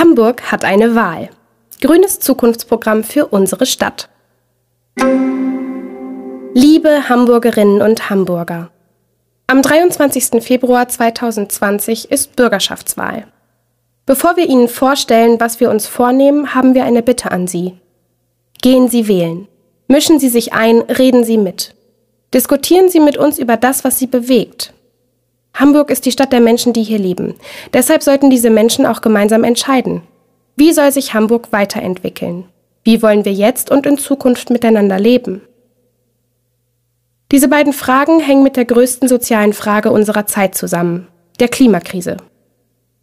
Hamburg hat eine Wahl. Grünes Zukunftsprogramm für unsere Stadt. Liebe Hamburgerinnen und Hamburger. Am 23. Februar 2020 ist Bürgerschaftswahl. Bevor wir Ihnen vorstellen, was wir uns vornehmen, haben wir eine Bitte an Sie. Gehen Sie wählen. Mischen Sie sich ein, reden Sie mit. Diskutieren Sie mit uns über das, was Sie bewegt. Hamburg ist die Stadt der Menschen, die hier leben. Deshalb sollten diese Menschen auch gemeinsam entscheiden. Wie soll sich Hamburg weiterentwickeln? Wie wollen wir jetzt und in Zukunft miteinander leben? Diese beiden Fragen hängen mit der größten sozialen Frage unserer Zeit zusammen, der Klimakrise.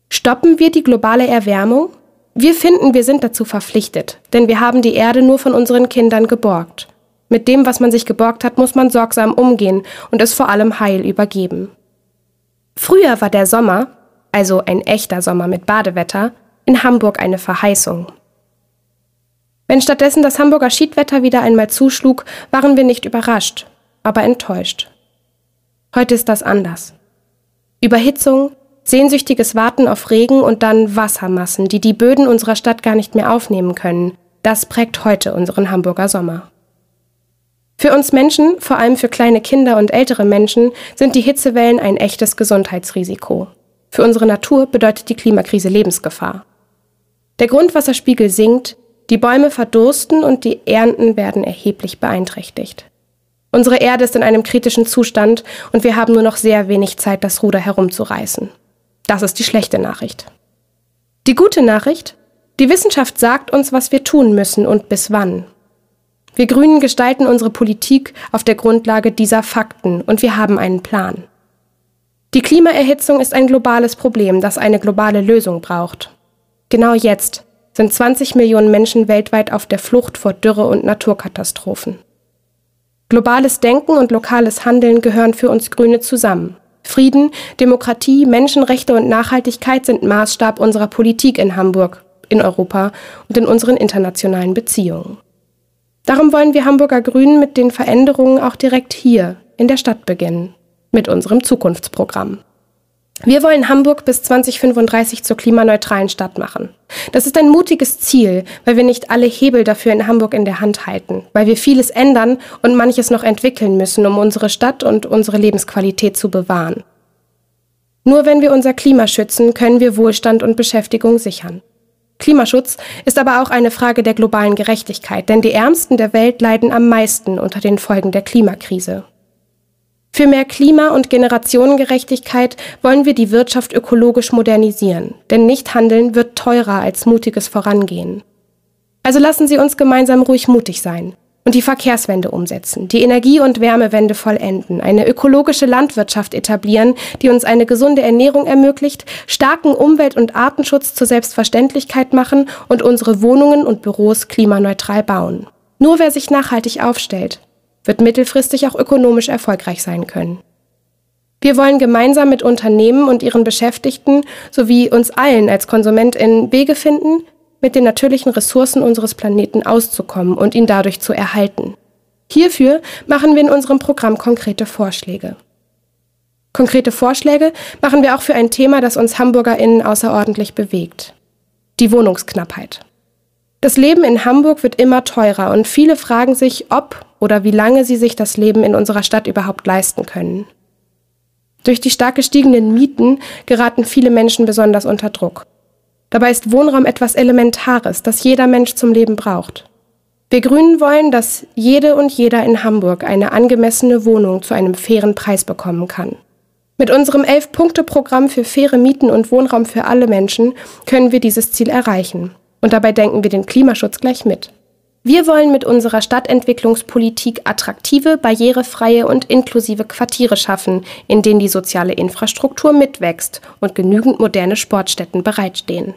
Stoppen wir die globale Erwärmung? Wir finden, wir sind dazu verpflichtet, denn wir haben die Erde nur von unseren Kindern geborgt. Mit dem, was man sich geborgt hat, muss man sorgsam umgehen und es vor allem heil übergeben. Früher war der Sommer, also ein echter Sommer mit Badewetter, in Hamburg eine Verheißung. Wenn stattdessen das Hamburger Schiedwetter wieder einmal zuschlug, waren wir nicht überrascht, aber enttäuscht. Heute ist das anders. Überhitzung, sehnsüchtiges Warten auf Regen und dann Wassermassen, die die Böden unserer Stadt gar nicht mehr aufnehmen können, das prägt heute unseren Hamburger Sommer. Für uns Menschen, vor allem für kleine Kinder und ältere Menschen, sind die Hitzewellen ein echtes Gesundheitsrisiko. Für unsere Natur bedeutet die Klimakrise Lebensgefahr. Der Grundwasserspiegel sinkt, die Bäume verdursten und die Ernten werden erheblich beeinträchtigt. Unsere Erde ist in einem kritischen Zustand und wir haben nur noch sehr wenig Zeit, das Ruder herumzureißen. Das ist die schlechte Nachricht. Die gute Nachricht? Die Wissenschaft sagt uns, was wir tun müssen und bis wann. Wir Grünen gestalten unsere Politik auf der Grundlage dieser Fakten und wir haben einen Plan. Die Klimaerhitzung ist ein globales Problem, das eine globale Lösung braucht. Genau jetzt sind 20 Millionen Menschen weltweit auf der Flucht vor Dürre und Naturkatastrophen. Globales Denken und lokales Handeln gehören für uns Grüne zusammen. Frieden, Demokratie, Menschenrechte und Nachhaltigkeit sind Maßstab unserer Politik in Hamburg, in Europa und in unseren internationalen Beziehungen. Darum wollen wir Hamburger Grünen mit den Veränderungen auch direkt hier in der Stadt beginnen, mit unserem Zukunftsprogramm. Wir wollen Hamburg bis 2035 zur klimaneutralen Stadt machen. Das ist ein mutiges Ziel, weil wir nicht alle Hebel dafür in Hamburg in der Hand halten, weil wir vieles ändern und manches noch entwickeln müssen, um unsere Stadt und unsere Lebensqualität zu bewahren. Nur wenn wir unser Klima schützen, können wir Wohlstand und Beschäftigung sichern. Klimaschutz ist aber auch eine Frage der globalen Gerechtigkeit, denn die Ärmsten der Welt leiden am meisten unter den Folgen der Klimakrise. Für mehr Klima- und Generationengerechtigkeit wollen wir die Wirtschaft ökologisch modernisieren, denn Nichthandeln wird teurer als mutiges Vorangehen. Also lassen Sie uns gemeinsam ruhig mutig sein und die Verkehrswende umsetzen, die Energie- und Wärmewende vollenden, eine ökologische Landwirtschaft etablieren, die uns eine gesunde Ernährung ermöglicht, starken Umwelt- und Artenschutz zur Selbstverständlichkeit machen und unsere Wohnungen und Büros klimaneutral bauen. Nur wer sich nachhaltig aufstellt, wird mittelfristig auch ökonomisch erfolgreich sein können. Wir wollen gemeinsam mit Unternehmen und ihren Beschäftigten sowie uns allen als KonsumentInnen Wege finden, mit den natürlichen Ressourcen unseres Planeten auszukommen und ihn dadurch zu erhalten. Hierfür machen wir in unserem Programm konkrete Vorschläge. Konkrete Vorschläge machen wir auch für ein Thema, das uns HamburgerInnen außerordentlich bewegt. Die Wohnungsknappheit. Das Leben in Hamburg wird immer teurer und viele fragen sich, ob oder wie lange sie sich das Leben in unserer Stadt überhaupt leisten können. Durch die stark gestiegenen Mieten geraten viele Menschen besonders unter Druck. Dabei ist Wohnraum etwas Elementares, das jeder Mensch zum Leben braucht. Wir Grünen wollen, dass jede und jeder in Hamburg eine angemessene Wohnung zu einem fairen Preis bekommen kann. Mit unserem Elf-Punkte-Programm für faire Mieten und Wohnraum für alle Menschen können wir dieses Ziel erreichen. Und dabei denken wir den Klimaschutz gleich mit. Wir wollen mit unserer Stadtentwicklungspolitik attraktive, barrierefreie und inklusive Quartiere schaffen, in denen die soziale Infrastruktur mitwächst und genügend moderne Sportstätten bereitstehen.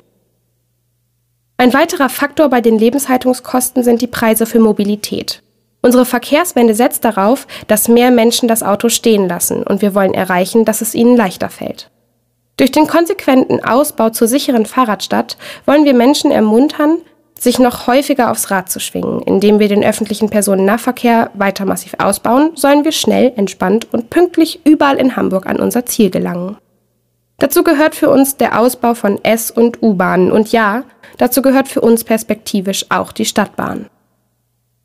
Ein weiterer Faktor bei den Lebenshaltungskosten sind die Preise für Mobilität. Unsere Verkehrswende setzt darauf, dass mehr Menschen das Auto stehen lassen und wir wollen erreichen, dass es ihnen leichter fällt. Durch den konsequenten Ausbau zur sicheren Fahrradstadt wollen wir Menschen ermuntern, sich noch häufiger aufs Rad zu schwingen. Indem wir den öffentlichen Personennahverkehr weiter massiv ausbauen, sollen wir schnell, entspannt und pünktlich überall in Hamburg an unser Ziel gelangen. Dazu gehört für uns der Ausbau von S- und U-Bahnen und ja, dazu gehört für uns perspektivisch auch die Stadtbahn.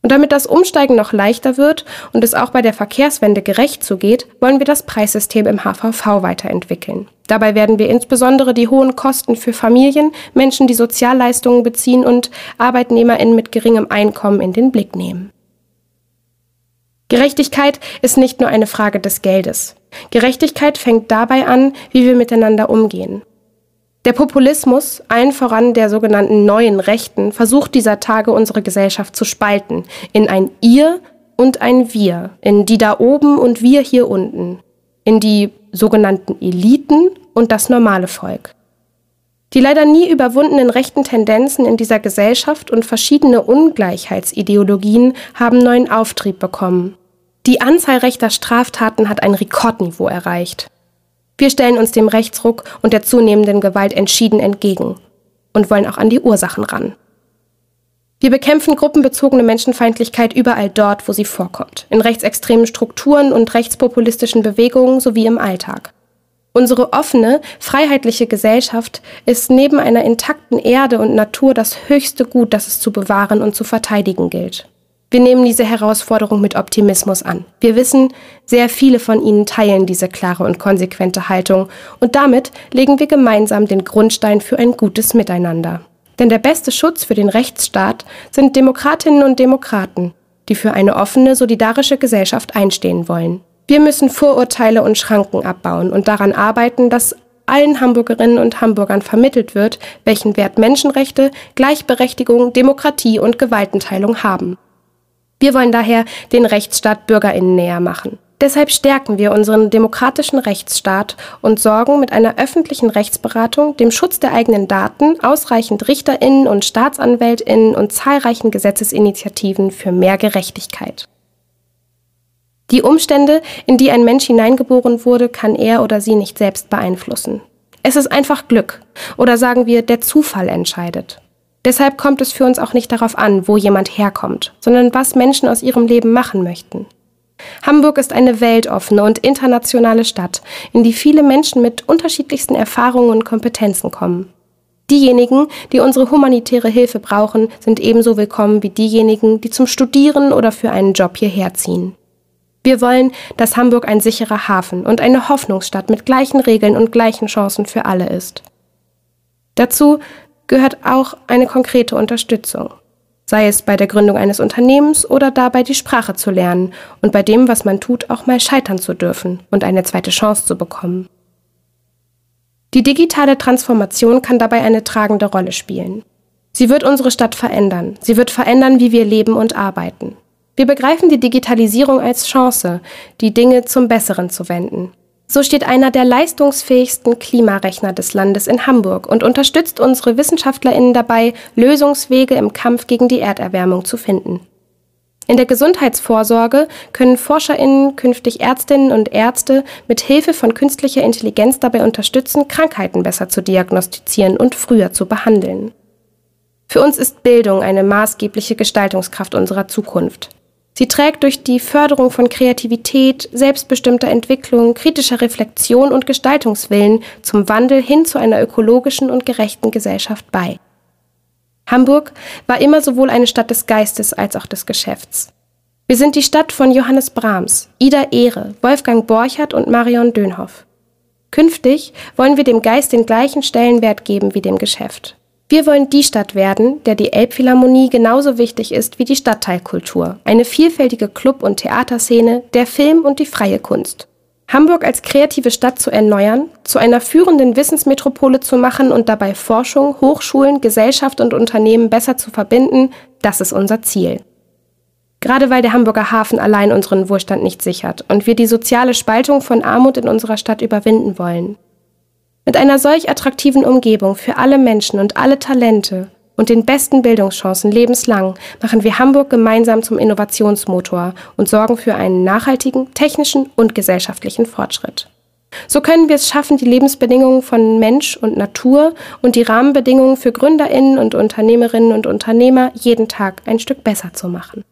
Und damit das Umsteigen noch leichter wird und es auch bei der Verkehrswende gerecht zugeht, wollen wir das Preissystem im HVV weiterentwickeln. Dabei werden wir insbesondere die hohen Kosten für Familien, Menschen, die Sozialleistungen beziehen und Arbeitnehmerinnen mit geringem Einkommen in den Blick nehmen. Gerechtigkeit ist nicht nur eine Frage des Geldes. Gerechtigkeit fängt dabei an, wie wir miteinander umgehen. Der Populismus, allen voran der sogenannten neuen Rechten, versucht dieser Tage unsere Gesellschaft zu spalten in ein Ihr und ein Wir, in die da oben und wir hier unten, in die sogenannten Eliten und das normale Volk. Die leider nie überwundenen rechten Tendenzen in dieser Gesellschaft und verschiedene Ungleichheitsideologien haben neuen Auftrieb bekommen. Die Anzahl rechter Straftaten hat ein Rekordniveau erreicht. Wir stellen uns dem Rechtsruck und der zunehmenden Gewalt entschieden entgegen und wollen auch an die Ursachen ran. Wir bekämpfen gruppenbezogene Menschenfeindlichkeit überall dort, wo sie vorkommt, in rechtsextremen Strukturen und rechtspopulistischen Bewegungen sowie im Alltag. Unsere offene, freiheitliche Gesellschaft ist neben einer intakten Erde und Natur das höchste Gut, das es zu bewahren und zu verteidigen gilt. Wir nehmen diese Herausforderung mit Optimismus an. Wir wissen, sehr viele von Ihnen teilen diese klare und konsequente Haltung und damit legen wir gemeinsam den Grundstein für ein gutes Miteinander. Denn der beste Schutz für den Rechtsstaat sind Demokratinnen und Demokraten, die für eine offene, solidarische Gesellschaft einstehen wollen. Wir müssen Vorurteile und Schranken abbauen und daran arbeiten, dass allen Hamburgerinnen und Hamburgern vermittelt wird, welchen Wert Menschenrechte, Gleichberechtigung, Demokratie und Gewaltenteilung haben. Wir wollen daher den Rechtsstaat Bürgerinnen näher machen. Deshalb stärken wir unseren demokratischen Rechtsstaat und sorgen mit einer öffentlichen Rechtsberatung, dem Schutz der eigenen Daten, ausreichend Richterinnen und Staatsanwältinnen und zahlreichen Gesetzesinitiativen für mehr Gerechtigkeit. Die Umstände, in die ein Mensch hineingeboren wurde, kann er oder sie nicht selbst beeinflussen. Es ist einfach Glück oder sagen wir, der Zufall entscheidet. Deshalb kommt es für uns auch nicht darauf an, wo jemand herkommt, sondern was Menschen aus ihrem Leben machen möchten. Hamburg ist eine weltoffene und internationale Stadt, in die viele Menschen mit unterschiedlichsten Erfahrungen und Kompetenzen kommen. Diejenigen, die unsere humanitäre Hilfe brauchen, sind ebenso willkommen wie diejenigen, die zum Studieren oder für einen Job hierher ziehen. Wir wollen, dass Hamburg ein sicherer Hafen und eine Hoffnungsstadt mit gleichen Regeln und gleichen Chancen für alle ist. Dazu gehört auch eine konkrete Unterstützung, sei es bei der Gründung eines Unternehmens oder dabei die Sprache zu lernen und bei dem, was man tut, auch mal scheitern zu dürfen und eine zweite Chance zu bekommen. Die digitale Transformation kann dabei eine tragende Rolle spielen. Sie wird unsere Stadt verändern. Sie wird verändern, wie wir leben und arbeiten. Wir begreifen die Digitalisierung als Chance, die Dinge zum Besseren zu wenden. So steht einer der leistungsfähigsten Klimarechner des Landes in Hamburg und unterstützt unsere Wissenschaftlerinnen dabei, Lösungswege im Kampf gegen die Erderwärmung zu finden. In der Gesundheitsvorsorge können Forscherinnen künftig Ärztinnen und Ärzte mit Hilfe von künstlicher Intelligenz dabei unterstützen, Krankheiten besser zu diagnostizieren und früher zu behandeln. Für uns ist Bildung eine maßgebliche Gestaltungskraft unserer Zukunft. Sie trägt durch die Förderung von Kreativität, selbstbestimmter Entwicklung, kritischer Reflexion und Gestaltungswillen zum Wandel hin zu einer ökologischen und gerechten Gesellschaft bei. Hamburg war immer sowohl eine Stadt des Geistes als auch des Geschäfts. Wir sind die Stadt von Johannes Brahms, Ida Ehre, Wolfgang Borchardt und Marion Dönhoff. Künftig wollen wir dem Geist den gleichen Stellenwert geben wie dem Geschäft. Wir wollen die Stadt werden, der die Elbphilharmonie genauso wichtig ist wie die Stadtteilkultur, eine vielfältige Club- und Theaterszene, der Film und die freie Kunst. Hamburg als kreative Stadt zu erneuern, zu einer führenden Wissensmetropole zu machen und dabei Forschung, Hochschulen, Gesellschaft und Unternehmen besser zu verbinden, das ist unser Ziel. Gerade weil der Hamburger Hafen allein unseren Wohlstand nicht sichert und wir die soziale Spaltung von Armut in unserer Stadt überwinden wollen. Mit einer solch attraktiven Umgebung für alle Menschen und alle Talente und den besten Bildungschancen lebenslang machen wir Hamburg gemeinsam zum Innovationsmotor und sorgen für einen nachhaltigen technischen und gesellschaftlichen Fortschritt. So können wir es schaffen, die Lebensbedingungen von Mensch und Natur und die Rahmenbedingungen für Gründerinnen und Unternehmerinnen und Unternehmer jeden Tag ein Stück besser zu machen.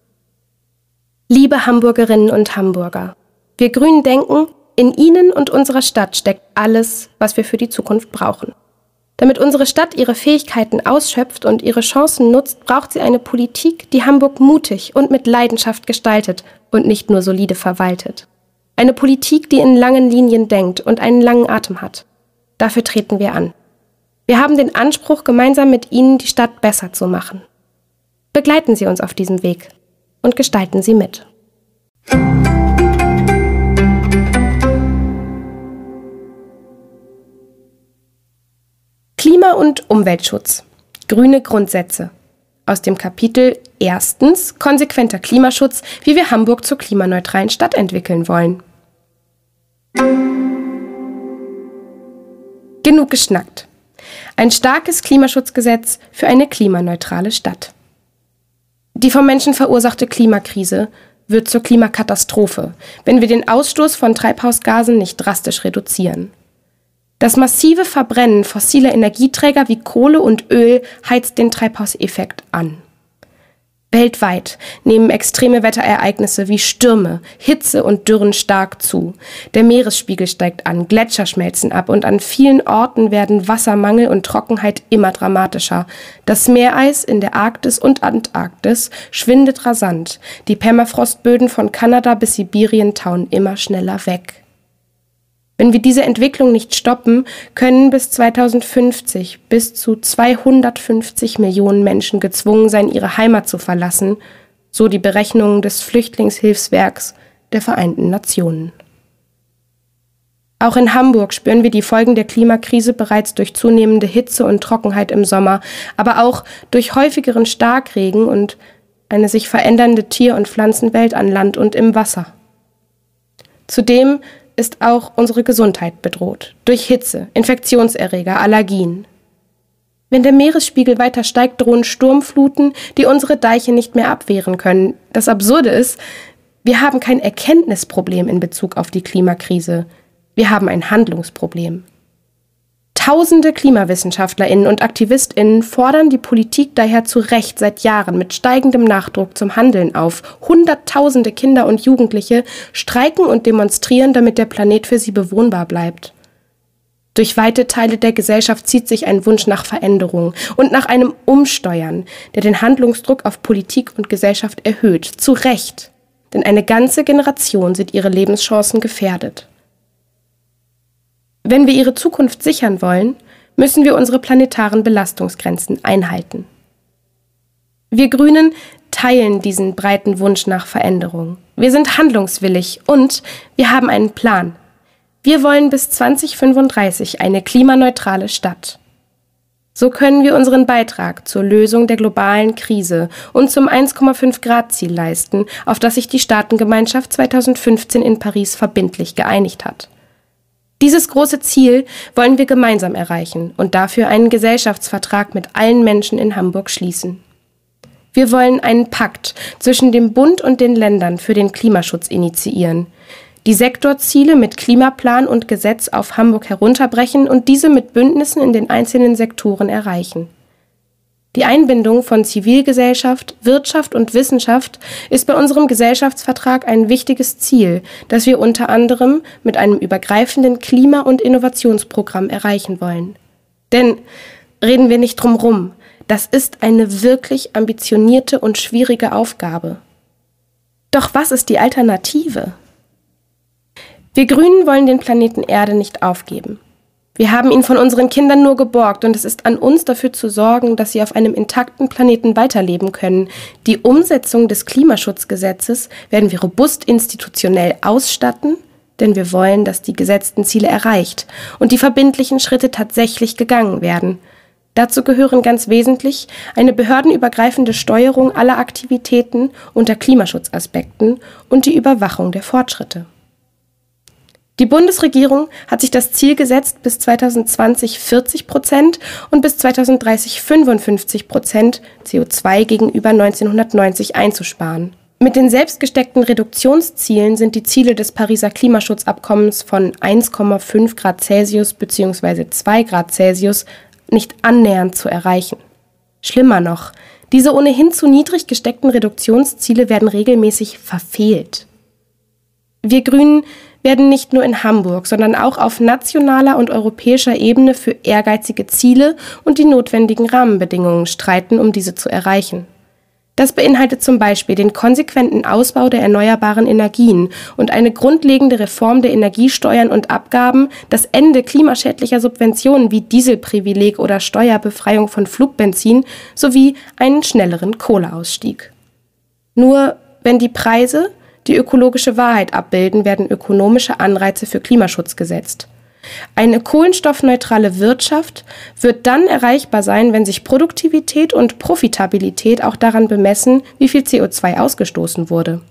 Liebe Hamburgerinnen und Hamburger, wir Grünen denken, in Ihnen und unserer Stadt steckt alles, was wir für die Zukunft brauchen. Damit unsere Stadt ihre Fähigkeiten ausschöpft und ihre Chancen nutzt, braucht sie eine Politik, die Hamburg mutig und mit Leidenschaft gestaltet und nicht nur solide verwaltet. Eine Politik, die in langen Linien denkt und einen langen Atem hat. Dafür treten wir an. Wir haben den Anspruch, gemeinsam mit Ihnen die Stadt besser zu machen. Begleiten Sie uns auf diesem Weg und gestalten Sie mit. Klima- und Umweltschutz. Grüne Grundsätze. Aus dem Kapitel Erstens konsequenter Klimaschutz, wie wir Hamburg zur klimaneutralen Stadt entwickeln wollen. Genug geschnackt. Ein starkes Klimaschutzgesetz für eine klimaneutrale Stadt. Die vom Menschen verursachte Klimakrise wird zur Klimakatastrophe, wenn wir den Ausstoß von Treibhausgasen nicht drastisch reduzieren. Das massive Verbrennen fossiler Energieträger wie Kohle und Öl heizt den Treibhauseffekt an. Weltweit nehmen extreme Wetterereignisse wie Stürme, Hitze und Dürren stark zu. Der Meeresspiegel steigt an, Gletscher schmelzen ab und an vielen Orten werden Wassermangel und Trockenheit immer dramatischer. Das Meereis in der Arktis und Antarktis schwindet rasant. Die Permafrostböden von Kanada bis Sibirien tauen immer schneller weg. Wenn wir diese Entwicklung nicht stoppen, können bis 2050 bis zu 250 Millionen Menschen gezwungen sein, ihre Heimat zu verlassen, so die Berechnungen des Flüchtlingshilfswerks der Vereinten Nationen. Auch in Hamburg spüren wir die Folgen der Klimakrise bereits durch zunehmende Hitze und Trockenheit im Sommer, aber auch durch häufigeren Starkregen und eine sich verändernde Tier- und Pflanzenwelt an Land und im Wasser. Zudem ist auch unsere Gesundheit bedroht. Durch Hitze, Infektionserreger, Allergien. Wenn der Meeresspiegel weiter steigt, drohen Sturmfluten, die unsere Deiche nicht mehr abwehren können. Das Absurde ist, wir haben kein Erkenntnisproblem in Bezug auf die Klimakrise. Wir haben ein Handlungsproblem. Tausende Klimawissenschaftlerinnen und Aktivistinnen fordern die Politik daher zu Recht seit Jahren mit steigendem Nachdruck zum Handeln auf. Hunderttausende Kinder und Jugendliche streiken und demonstrieren, damit der Planet für sie bewohnbar bleibt. Durch weite Teile der Gesellschaft zieht sich ein Wunsch nach Veränderung und nach einem Umsteuern, der den Handlungsdruck auf Politik und Gesellschaft erhöht. Zu Recht. Denn eine ganze Generation sieht ihre Lebenschancen gefährdet. Wenn wir ihre Zukunft sichern wollen, müssen wir unsere planetaren Belastungsgrenzen einhalten. Wir Grünen teilen diesen breiten Wunsch nach Veränderung. Wir sind handlungswillig und wir haben einen Plan. Wir wollen bis 2035 eine klimaneutrale Stadt. So können wir unseren Beitrag zur Lösung der globalen Krise und zum 1,5 Grad Ziel leisten, auf das sich die Staatengemeinschaft 2015 in Paris verbindlich geeinigt hat. Dieses große Ziel wollen wir gemeinsam erreichen und dafür einen Gesellschaftsvertrag mit allen Menschen in Hamburg schließen. Wir wollen einen Pakt zwischen dem Bund und den Ländern für den Klimaschutz initiieren, die Sektorziele mit Klimaplan und Gesetz auf Hamburg herunterbrechen und diese mit Bündnissen in den einzelnen Sektoren erreichen. Die Einbindung von Zivilgesellschaft, Wirtschaft und Wissenschaft ist bei unserem Gesellschaftsvertrag ein wichtiges Ziel, das wir unter anderem mit einem übergreifenden Klima- und Innovationsprogramm erreichen wollen. Denn reden wir nicht drum rum, das ist eine wirklich ambitionierte und schwierige Aufgabe. Doch was ist die Alternative? Wir Grünen wollen den Planeten Erde nicht aufgeben. Wir haben ihn von unseren Kindern nur geborgt und es ist an uns dafür zu sorgen, dass sie auf einem intakten Planeten weiterleben können. Die Umsetzung des Klimaschutzgesetzes werden wir robust institutionell ausstatten, denn wir wollen, dass die gesetzten Ziele erreicht und die verbindlichen Schritte tatsächlich gegangen werden. Dazu gehören ganz wesentlich eine behördenübergreifende Steuerung aller Aktivitäten unter Klimaschutzaspekten und die Überwachung der Fortschritte. Die Bundesregierung hat sich das Ziel gesetzt, bis 2020 40 Prozent und bis 2030 55 Prozent CO2 gegenüber 1990 einzusparen. Mit den selbstgesteckten Reduktionszielen sind die Ziele des Pariser Klimaschutzabkommens von 1,5 Grad Celsius bzw. 2 Grad Celsius nicht annähernd zu erreichen. Schlimmer noch, diese ohnehin zu niedrig gesteckten Reduktionsziele werden regelmäßig verfehlt. Wir Grünen werden nicht nur in Hamburg, sondern auch auf nationaler und europäischer Ebene für ehrgeizige Ziele und die notwendigen Rahmenbedingungen streiten, um diese zu erreichen. Das beinhaltet zum Beispiel den konsequenten Ausbau der erneuerbaren Energien und eine grundlegende Reform der Energiesteuern und Abgaben, das Ende klimaschädlicher Subventionen wie Dieselprivileg oder Steuerbefreiung von Flugbenzin sowie einen schnelleren Kohleausstieg. Nur wenn die Preise die ökologische Wahrheit abbilden, werden ökonomische Anreize für Klimaschutz gesetzt. Eine kohlenstoffneutrale Wirtschaft wird dann erreichbar sein, wenn sich Produktivität und Profitabilität auch daran bemessen, wie viel CO2 ausgestoßen wurde.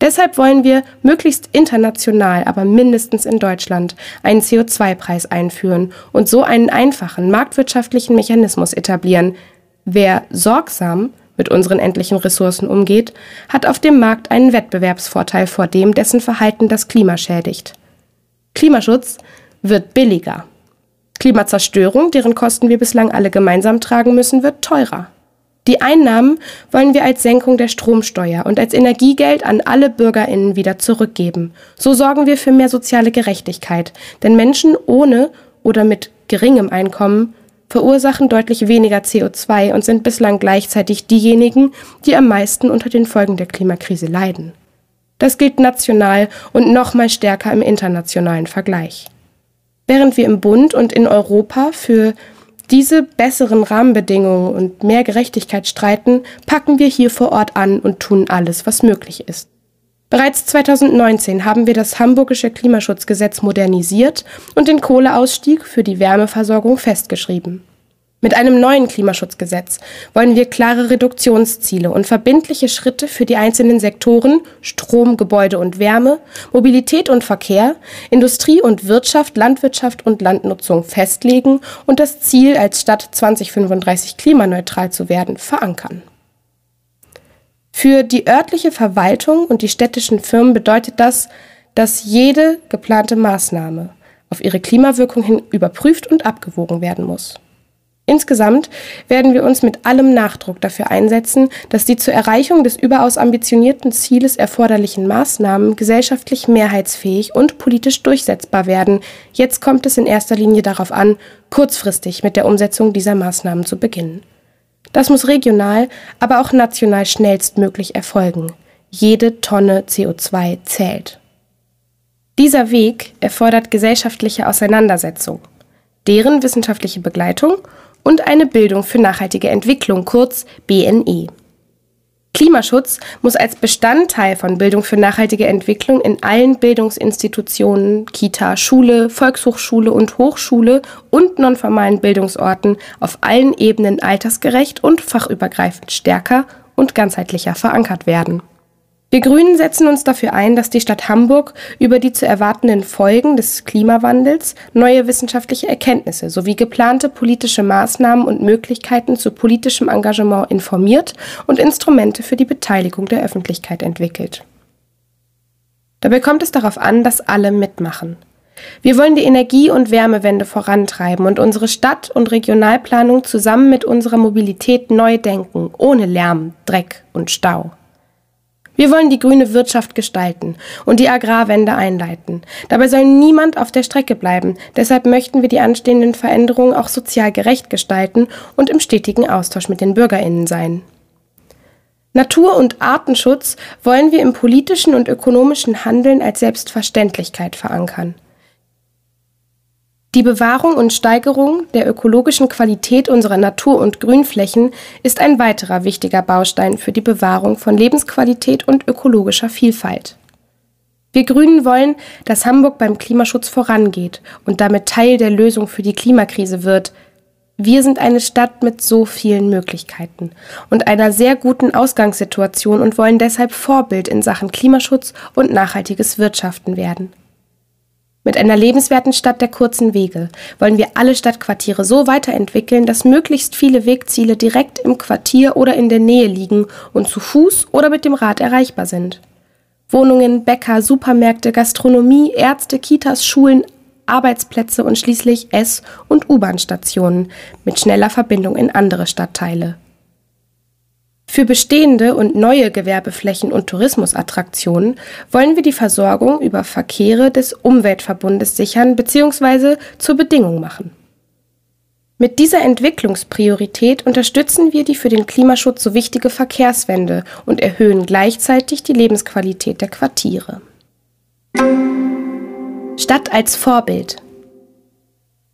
Deshalb wollen wir möglichst international, aber mindestens in Deutschland, einen CO2-Preis einführen und so einen einfachen marktwirtschaftlichen Mechanismus etablieren. Wer sorgsam mit unseren endlichen Ressourcen umgeht, hat auf dem Markt einen Wettbewerbsvorteil vor dem, dessen Verhalten das Klima schädigt. Klimaschutz wird billiger. Klimazerstörung, deren Kosten wir bislang alle gemeinsam tragen müssen, wird teurer. Die Einnahmen wollen wir als Senkung der Stromsteuer und als Energiegeld an alle Bürgerinnen wieder zurückgeben. So sorgen wir für mehr soziale Gerechtigkeit, denn Menschen ohne oder mit geringem Einkommen verursachen deutlich weniger CO2 und sind bislang gleichzeitig diejenigen, die am meisten unter den Folgen der Klimakrise leiden. Das gilt national und noch mal stärker im internationalen Vergleich. Während wir im Bund und in Europa für diese besseren Rahmenbedingungen und mehr Gerechtigkeit streiten, packen wir hier vor Ort an und tun alles, was möglich ist. Bereits 2019 haben wir das Hamburgische Klimaschutzgesetz modernisiert und den Kohleausstieg für die Wärmeversorgung festgeschrieben. Mit einem neuen Klimaschutzgesetz wollen wir klare Reduktionsziele und verbindliche Schritte für die einzelnen Sektoren Strom, Gebäude und Wärme, Mobilität und Verkehr, Industrie und Wirtschaft, Landwirtschaft und Landnutzung festlegen und das Ziel, als Stadt 2035 klimaneutral zu werden, verankern. Für die örtliche Verwaltung und die städtischen Firmen bedeutet das, dass jede geplante Maßnahme auf ihre Klimawirkung hin überprüft und abgewogen werden muss. Insgesamt werden wir uns mit allem Nachdruck dafür einsetzen, dass die zur Erreichung des überaus ambitionierten Zieles erforderlichen Maßnahmen gesellschaftlich mehrheitsfähig und politisch durchsetzbar werden. Jetzt kommt es in erster Linie darauf an, kurzfristig mit der Umsetzung dieser Maßnahmen zu beginnen. Das muss regional, aber auch national schnellstmöglich erfolgen. Jede Tonne CO2 zählt. Dieser Weg erfordert gesellschaftliche Auseinandersetzung, deren wissenschaftliche Begleitung und eine Bildung für nachhaltige Entwicklung, kurz BNE. Klimaschutz muss als Bestandteil von Bildung für nachhaltige Entwicklung in allen Bildungsinstitutionen, Kita, Schule, Volkshochschule und Hochschule und nonformalen Bildungsorten auf allen Ebenen altersgerecht und fachübergreifend stärker und ganzheitlicher verankert werden. Wir Grünen setzen uns dafür ein, dass die Stadt Hamburg über die zu erwartenden Folgen des Klimawandels neue wissenschaftliche Erkenntnisse sowie geplante politische Maßnahmen und Möglichkeiten zu politischem Engagement informiert und Instrumente für die Beteiligung der Öffentlichkeit entwickelt. Dabei kommt es darauf an, dass alle mitmachen. Wir wollen die Energie- und Wärmewende vorantreiben und unsere Stadt- und Regionalplanung zusammen mit unserer Mobilität neu denken, ohne Lärm, Dreck und Stau. Wir wollen die grüne Wirtschaft gestalten und die Agrarwende einleiten. Dabei soll niemand auf der Strecke bleiben. Deshalb möchten wir die anstehenden Veränderungen auch sozial gerecht gestalten und im stetigen Austausch mit den Bürgerinnen sein. Natur- und Artenschutz wollen wir im politischen und ökonomischen Handeln als Selbstverständlichkeit verankern. Die Bewahrung und Steigerung der ökologischen Qualität unserer Natur- und Grünflächen ist ein weiterer wichtiger Baustein für die Bewahrung von Lebensqualität und ökologischer Vielfalt. Wir Grünen wollen, dass Hamburg beim Klimaschutz vorangeht und damit Teil der Lösung für die Klimakrise wird. Wir sind eine Stadt mit so vielen Möglichkeiten und einer sehr guten Ausgangssituation und wollen deshalb Vorbild in Sachen Klimaschutz und nachhaltiges Wirtschaften werden. Einer lebenswerten Stadt der kurzen Wege wollen wir alle Stadtquartiere so weiterentwickeln, dass möglichst viele Wegziele direkt im Quartier oder in der Nähe liegen und zu Fuß oder mit dem Rad erreichbar sind. Wohnungen, Bäcker, Supermärkte, Gastronomie, Ärzte, Kitas, Schulen, Arbeitsplätze und schließlich S- und U-Bahn-Stationen mit schneller Verbindung in andere Stadtteile. Für bestehende und neue Gewerbeflächen und Tourismusattraktionen wollen wir die Versorgung über Verkehre des Umweltverbundes sichern bzw. zur Bedingung machen. Mit dieser Entwicklungspriorität unterstützen wir die für den Klimaschutz so wichtige Verkehrswende und erhöhen gleichzeitig die Lebensqualität der Quartiere. Stadt als Vorbild.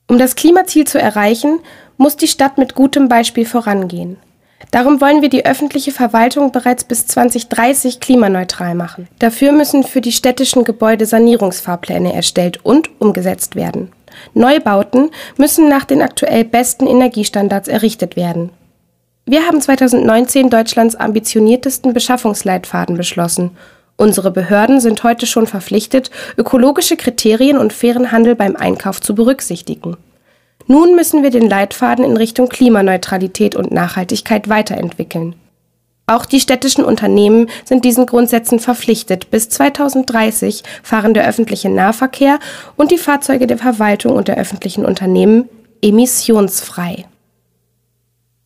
Um das Klimaziel zu erreichen, muss die Stadt mit gutem Beispiel vorangehen. Darum wollen wir die öffentliche Verwaltung bereits bis 2030 klimaneutral machen. Dafür müssen für die städtischen Gebäude Sanierungsfahrpläne erstellt und umgesetzt werden. Neubauten müssen nach den aktuell besten Energiestandards errichtet werden. Wir haben 2019 Deutschlands ambitioniertesten Beschaffungsleitfaden beschlossen. Unsere Behörden sind heute schon verpflichtet, ökologische Kriterien und fairen Handel beim Einkauf zu berücksichtigen. Nun müssen wir den Leitfaden in Richtung Klimaneutralität und Nachhaltigkeit weiterentwickeln. Auch die städtischen Unternehmen sind diesen Grundsätzen verpflichtet. Bis 2030 fahren der öffentliche Nahverkehr und die Fahrzeuge der Verwaltung und der öffentlichen Unternehmen emissionsfrei.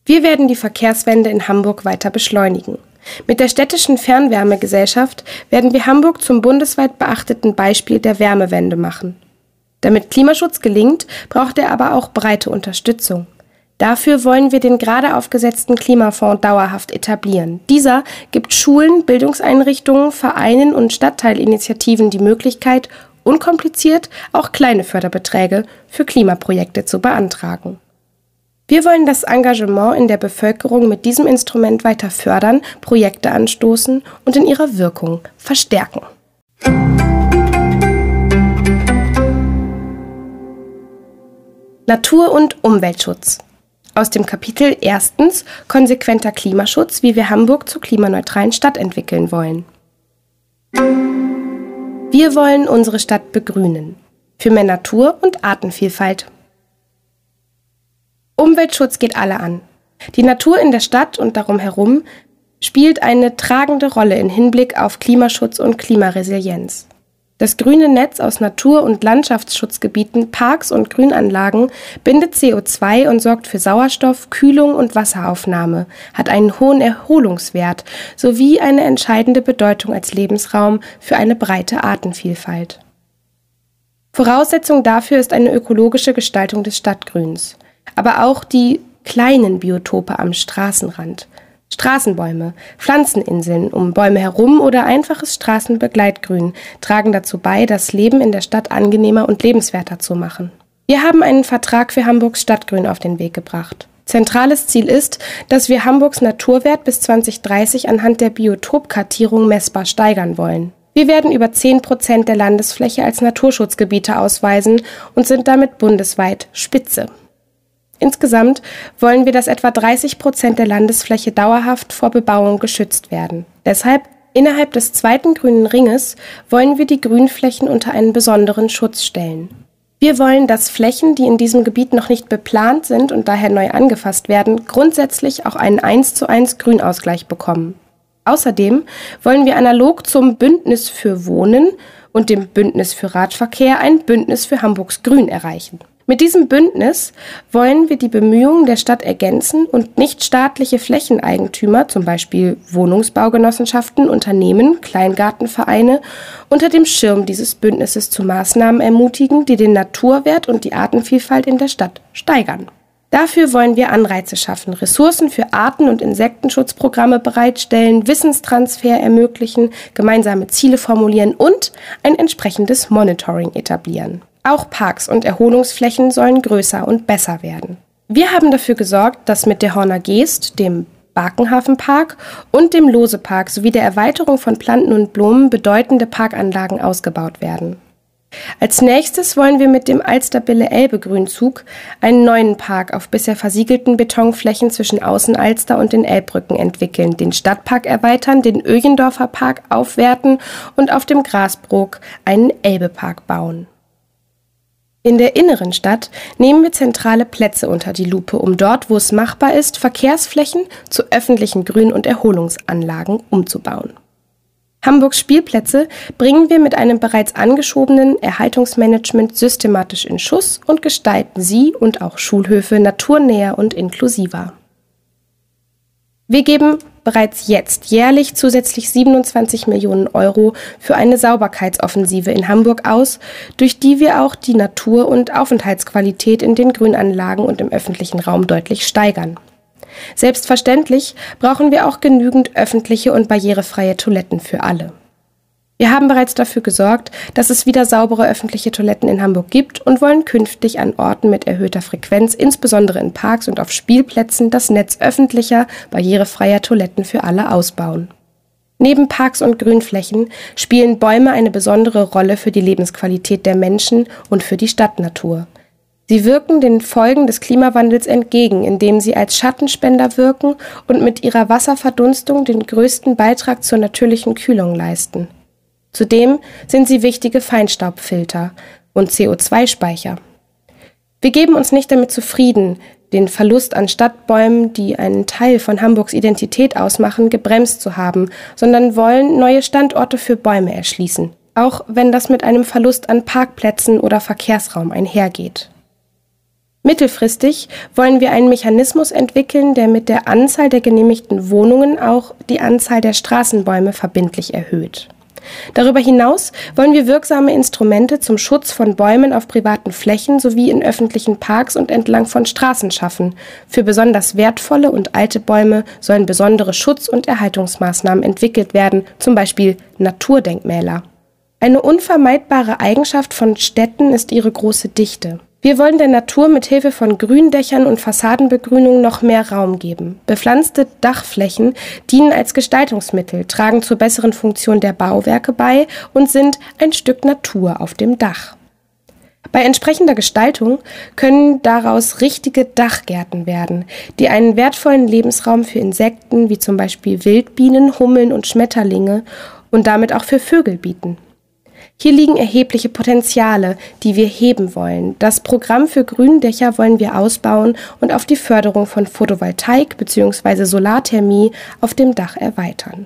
Wir werden die Verkehrswende in Hamburg weiter beschleunigen. Mit der städtischen Fernwärmegesellschaft werden wir Hamburg zum bundesweit beachteten Beispiel der Wärmewende machen. Damit Klimaschutz gelingt, braucht er aber auch breite Unterstützung. Dafür wollen wir den gerade aufgesetzten Klimafonds dauerhaft etablieren. Dieser gibt Schulen, Bildungseinrichtungen, Vereinen und Stadtteilinitiativen die Möglichkeit, unkompliziert auch kleine Förderbeträge für Klimaprojekte zu beantragen. Wir wollen das Engagement in der Bevölkerung mit diesem Instrument weiter fördern, Projekte anstoßen und in ihrer Wirkung verstärken. Natur- und Umweltschutz. Aus dem Kapitel erstens Konsequenter Klimaschutz, wie wir Hamburg zur klimaneutralen Stadt entwickeln wollen. Wir wollen unsere Stadt begrünen. Für mehr Natur und Artenvielfalt. Umweltschutz geht alle an. Die Natur in der Stadt und darum herum spielt eine tragende Rolle in Hinblick auf Klimaschutz und Klimaresilienz. Das grüne Netz aus Natur- und Landschaftsschutzgebieten, Parks und Grünanlagen bindet CO2 und sorgt für Sauerstoff, Kühlung und Wasseraufnahme, hat einen hohen Erholungswert sowie eine entscheidende Bedeutung als Lebensraum für eine breite Artenvielfalt. Voraussetzung dafür ist eine ökologische Gestaltung des Stadtgrüns, aber auch die kleinen Biotope am Straßenrand, Straßenbäume, Pflanzeninseln um Bäume herum oder einfaches Straßenbegleitgrün tragen dazu bei, das Leben in der Stadt angenehmer und lebenswerter zu machen. Wir haben einen Vertrag für Hamburgs Stadtgrün auf den Weg gebracht. Zentrales Ziel ist, dass wir Hamburgs Naturwert bis 2030 anhand der Biotopkartierung messbar steigern wollen. Wir werden über 10 Prozent der Landesfläche als Naturschutzgebiete ausweisen und sind damit bundesweit Spitze. Insgesamt wollen wir, dass etwa 30 Prozent der Landesfläche dauerhaft vor Bebauung geschützt werden. Deshalb Innerhalb des zweiten grünen Ringes wollen wir die Grünflächen unter einen besonderen Schutz stellen. Wir wollen, dass Flächen, die in diesem Gebiet noch nicht beplant sind und daher neu angefasst werden, grundsätzlich auch einen 1 zu 1 Grünausgleich bekommen. Außerdem wollen wir analog zum Bündnis für Wohnen und dem Bündnis für Radverkehr ein Bündnis für Hamburgs Grün erreichen. Mit diesem Bündnis wollen wir die Bemühungen der Stadt ergänzen und nichtstaatliche Flächeneigentümer, zum Beispiel Wohnungsbaugenossenschaften, Unternehmen, Kleingartenvereine, unter dem Schirm dieses Bündnisses zu Maßnahmen ermutigen, die den Naturwert und die Artenvielfalt in der Stadt steigern. Dafür wollen wir Anreize schaffen, Ressourcen für Arten- und Insektenschutzprogramme bereitstellen, Wissenstransfer ermöglichen, gemeinsame Ziele formulieren und ein entsprechendes Monitoring etablieren. Auch Parks und Erholungsflächen sollen größer und besser werden. Wir haben dafür gesorgt, dass mit der Horner Geest, dem Barkenhafenpark und dem Losepark sowie der Erweiterung von Planten und Blumen bedeutende Parkanlagen ausgebaut werden. Als nächstes wollen wir mit dem Alsterbille-Elbe-Grünzug einen neuen Park auf bisher versiegelten Betonflächen zwischen Außenalster und den Elbbrücken entwickeln, den Stadtpark erweitern, den Öjendorfer Park aufwerten und auf dem Grasbrook einen Elbepark bauen. In der inneren Stadt nehmen wir zentrale Plätze unter die Lupe, um dort, wo es machbar ist, Verkehrsflächen zu öffentlichen Grün- und Erholungsanlagen umzubauen. Hamburgs Spielplätze bringen wir mit einem bereits angeschobenen Erhaltungsmanagement systematisch in Schuss und gestalten sie und auch Schulhöfe naturnäher und inklusiver. Wir geben bereits jetzt jährlich zusätzlich 27 Millionen Euro für eine Sauberkeitsoffensive in Hamburg aus, durch die wir auch die Natur- und Aufenthaltsqualität in den Grünanlagen und im öffentlichen Raum deutlich steigern. Selbstverständlich brauchen wir auch genügend öffentliche und barrierefreie Toiletten für alle. Wir haben bereits dafür gesorgt, dass es wieder saubere öffentliche Toiletten in Hamburg gibt und wollen künftig an Orten mit erhöhter Frequenz, insbesondere in Parks und auf Spielplätzen, das Netz öffentlicher, barrierefreier Toiletten für alle ausbauen. Neben Parks und Grünflächen spielen Bäume eine besondere Rolle für die Lebensqualität der Menschen und für die Stadtnatur. Sie wirken den Folgen des Klimawandels entgegen, indem sie als Schattenspender wirken und mit ihrer Wasserverdunstung den größten Beitrag zur natürlichen Kühlung leisten. Zudem sind sie wichtige Feinstaubfilter und CO2-Speicher. Wir geben uns nicht damit zufrieden, den Verlust an Stadtbäumen, die einen Teil von Hamburgs Identität ausmachen, gebremst zu haben, sondern wollen neue Standorte für Bäume erschließen, auch wenn das mit einem Verlust an Parkplätzen oder Verkehrsraum einhergeht. Mittelfristig wollen wir einen Mechanismus entwickeln, der mit der Anzahl der genehmigten Wohnungen auch die Anzahl der Straßenbäume verbindlich erhöht. Darüber hinaus wollen wir wirksame Instrumente zum Schutz von Bäumen auf privaten Flächen sowie in öffentlichen Parks und entlang von Straßen schaffen. Für besonders wertvolle und alte Bäume sollen besondere Schutz- und Erhaltungsmaßnahmen entwickelt werden, zum Beispiel Naturdenkmäler. Eine unvermeidbare Eigenschaft von Städten ist ihre große Dichte. Wir wollen der Natur mit Hilfe von Gründächern und Fassadenbegrünung noch mehr Raum geben. Bepflanzte Dachflächen dienen als Gestaltungsmittel, tragen zur besseren Funktion der Bauwerke bei und sind ein Stück Natur auf dem Dach. Bei entsprechender Gestaltung können daraus richtige Dachgärten werden, die einen wertvollen Lebensraum für Insekten wie zum Beispiel Wildbienen, Hummeln und Schmetterlinge und damit auch für Vögel bieten. Hier liegen erhebliche Potenziale, die wir heben wollen. Das Programm für Gründächer wollen wir ausbauen und auf die Förderung von Photovoltaik bzw. Solarthermie auf dem Dach erweitern.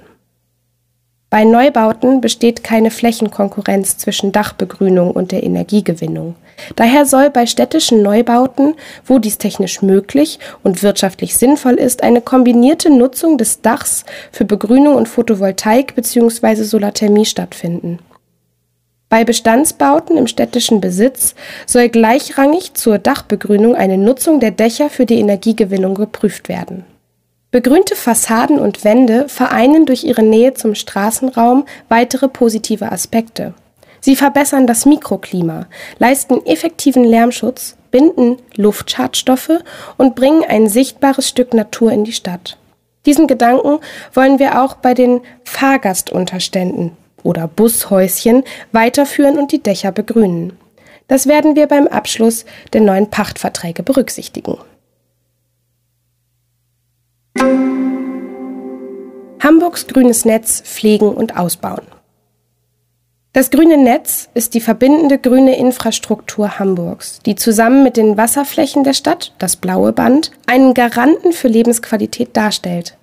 Bei Neubauten besteht keine Flächenkonkurrenz zwischen Dachbegrünung und der Energiegewinnung. Daher soll bei städtischen Neubauten, wo dies technisch möglich und wirtschaftlich sinnvoll ist, eine kombinierte Nutzung des Dachs für Begrünung und Photovoltaik bzw. Solarthermie stattfinden. Bei Bestandsbauten im städtischen Besitz soll gleichrangig zur Dachbegrünung eine Nutzung der Dächer für die Energiegewinnung geprüft werden. Begrünte Fassaden und Wände vereinen durch ihre Nähe zum Straßenraum weitere positive Aspekte. Sie verbessern das Mikroklima, leisten effektiven Lärmschutz, binden Luftschadstoffe und bringen ein sichtbares Stück Natur in die Stadt. Diesen Gedanken wollen wir auch bei den Fahrgastunterständen oder Bushäuschen weiterführen und die Dächer begrünen. Das werden wir beim Abschluss der neuen Pachtverträge berücksichtigen. Hamburgs grünes Netz pflegen und ausbauen. Das grüne Netz ist die verbindende grüne Infrastruktur Hamburgs, die zusammen mit den Wasserflächen der Stadt, das blaue Band, einen Garanten für Lebensqualität darstellt.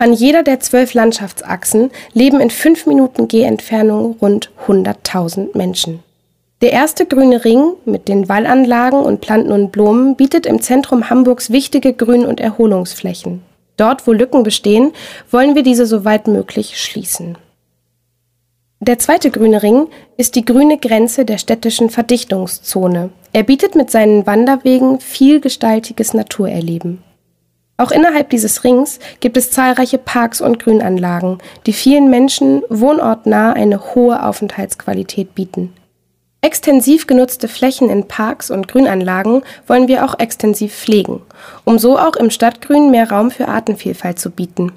An jeder der zwölf Landschaftsachsen leben in fünf Minuten Gehentfernung rund 100.000 Menschen. Der erste grüne Ring mit den Wallanlagen und Planten und Blumen bietet im Zentrum Hamburgs wichtige Grün- und Erholungsflächen. Dort, wo Lücken bestehen, wollen wir diese so weit möglich schließen. Der zweite grüne Ring ist die grüne Grenze der städtischen Verdichtungszone. Er bietet mit seinen Wanderwegen vielgestaltiges Naturerleben. Auch innerhalb dieses Rings gibt es zahlreiche Parks und Grünanlagen, die vielen Menschen wohnortnah eine hohe Aufenthaltsqualität bieten. Extensiv genutzte Flächen in Parks und Grünanlagen wollen wir auch extensiv pflegen, um so auch im Stadtgrün mehr Raum für Artenvielfalt zu bieten.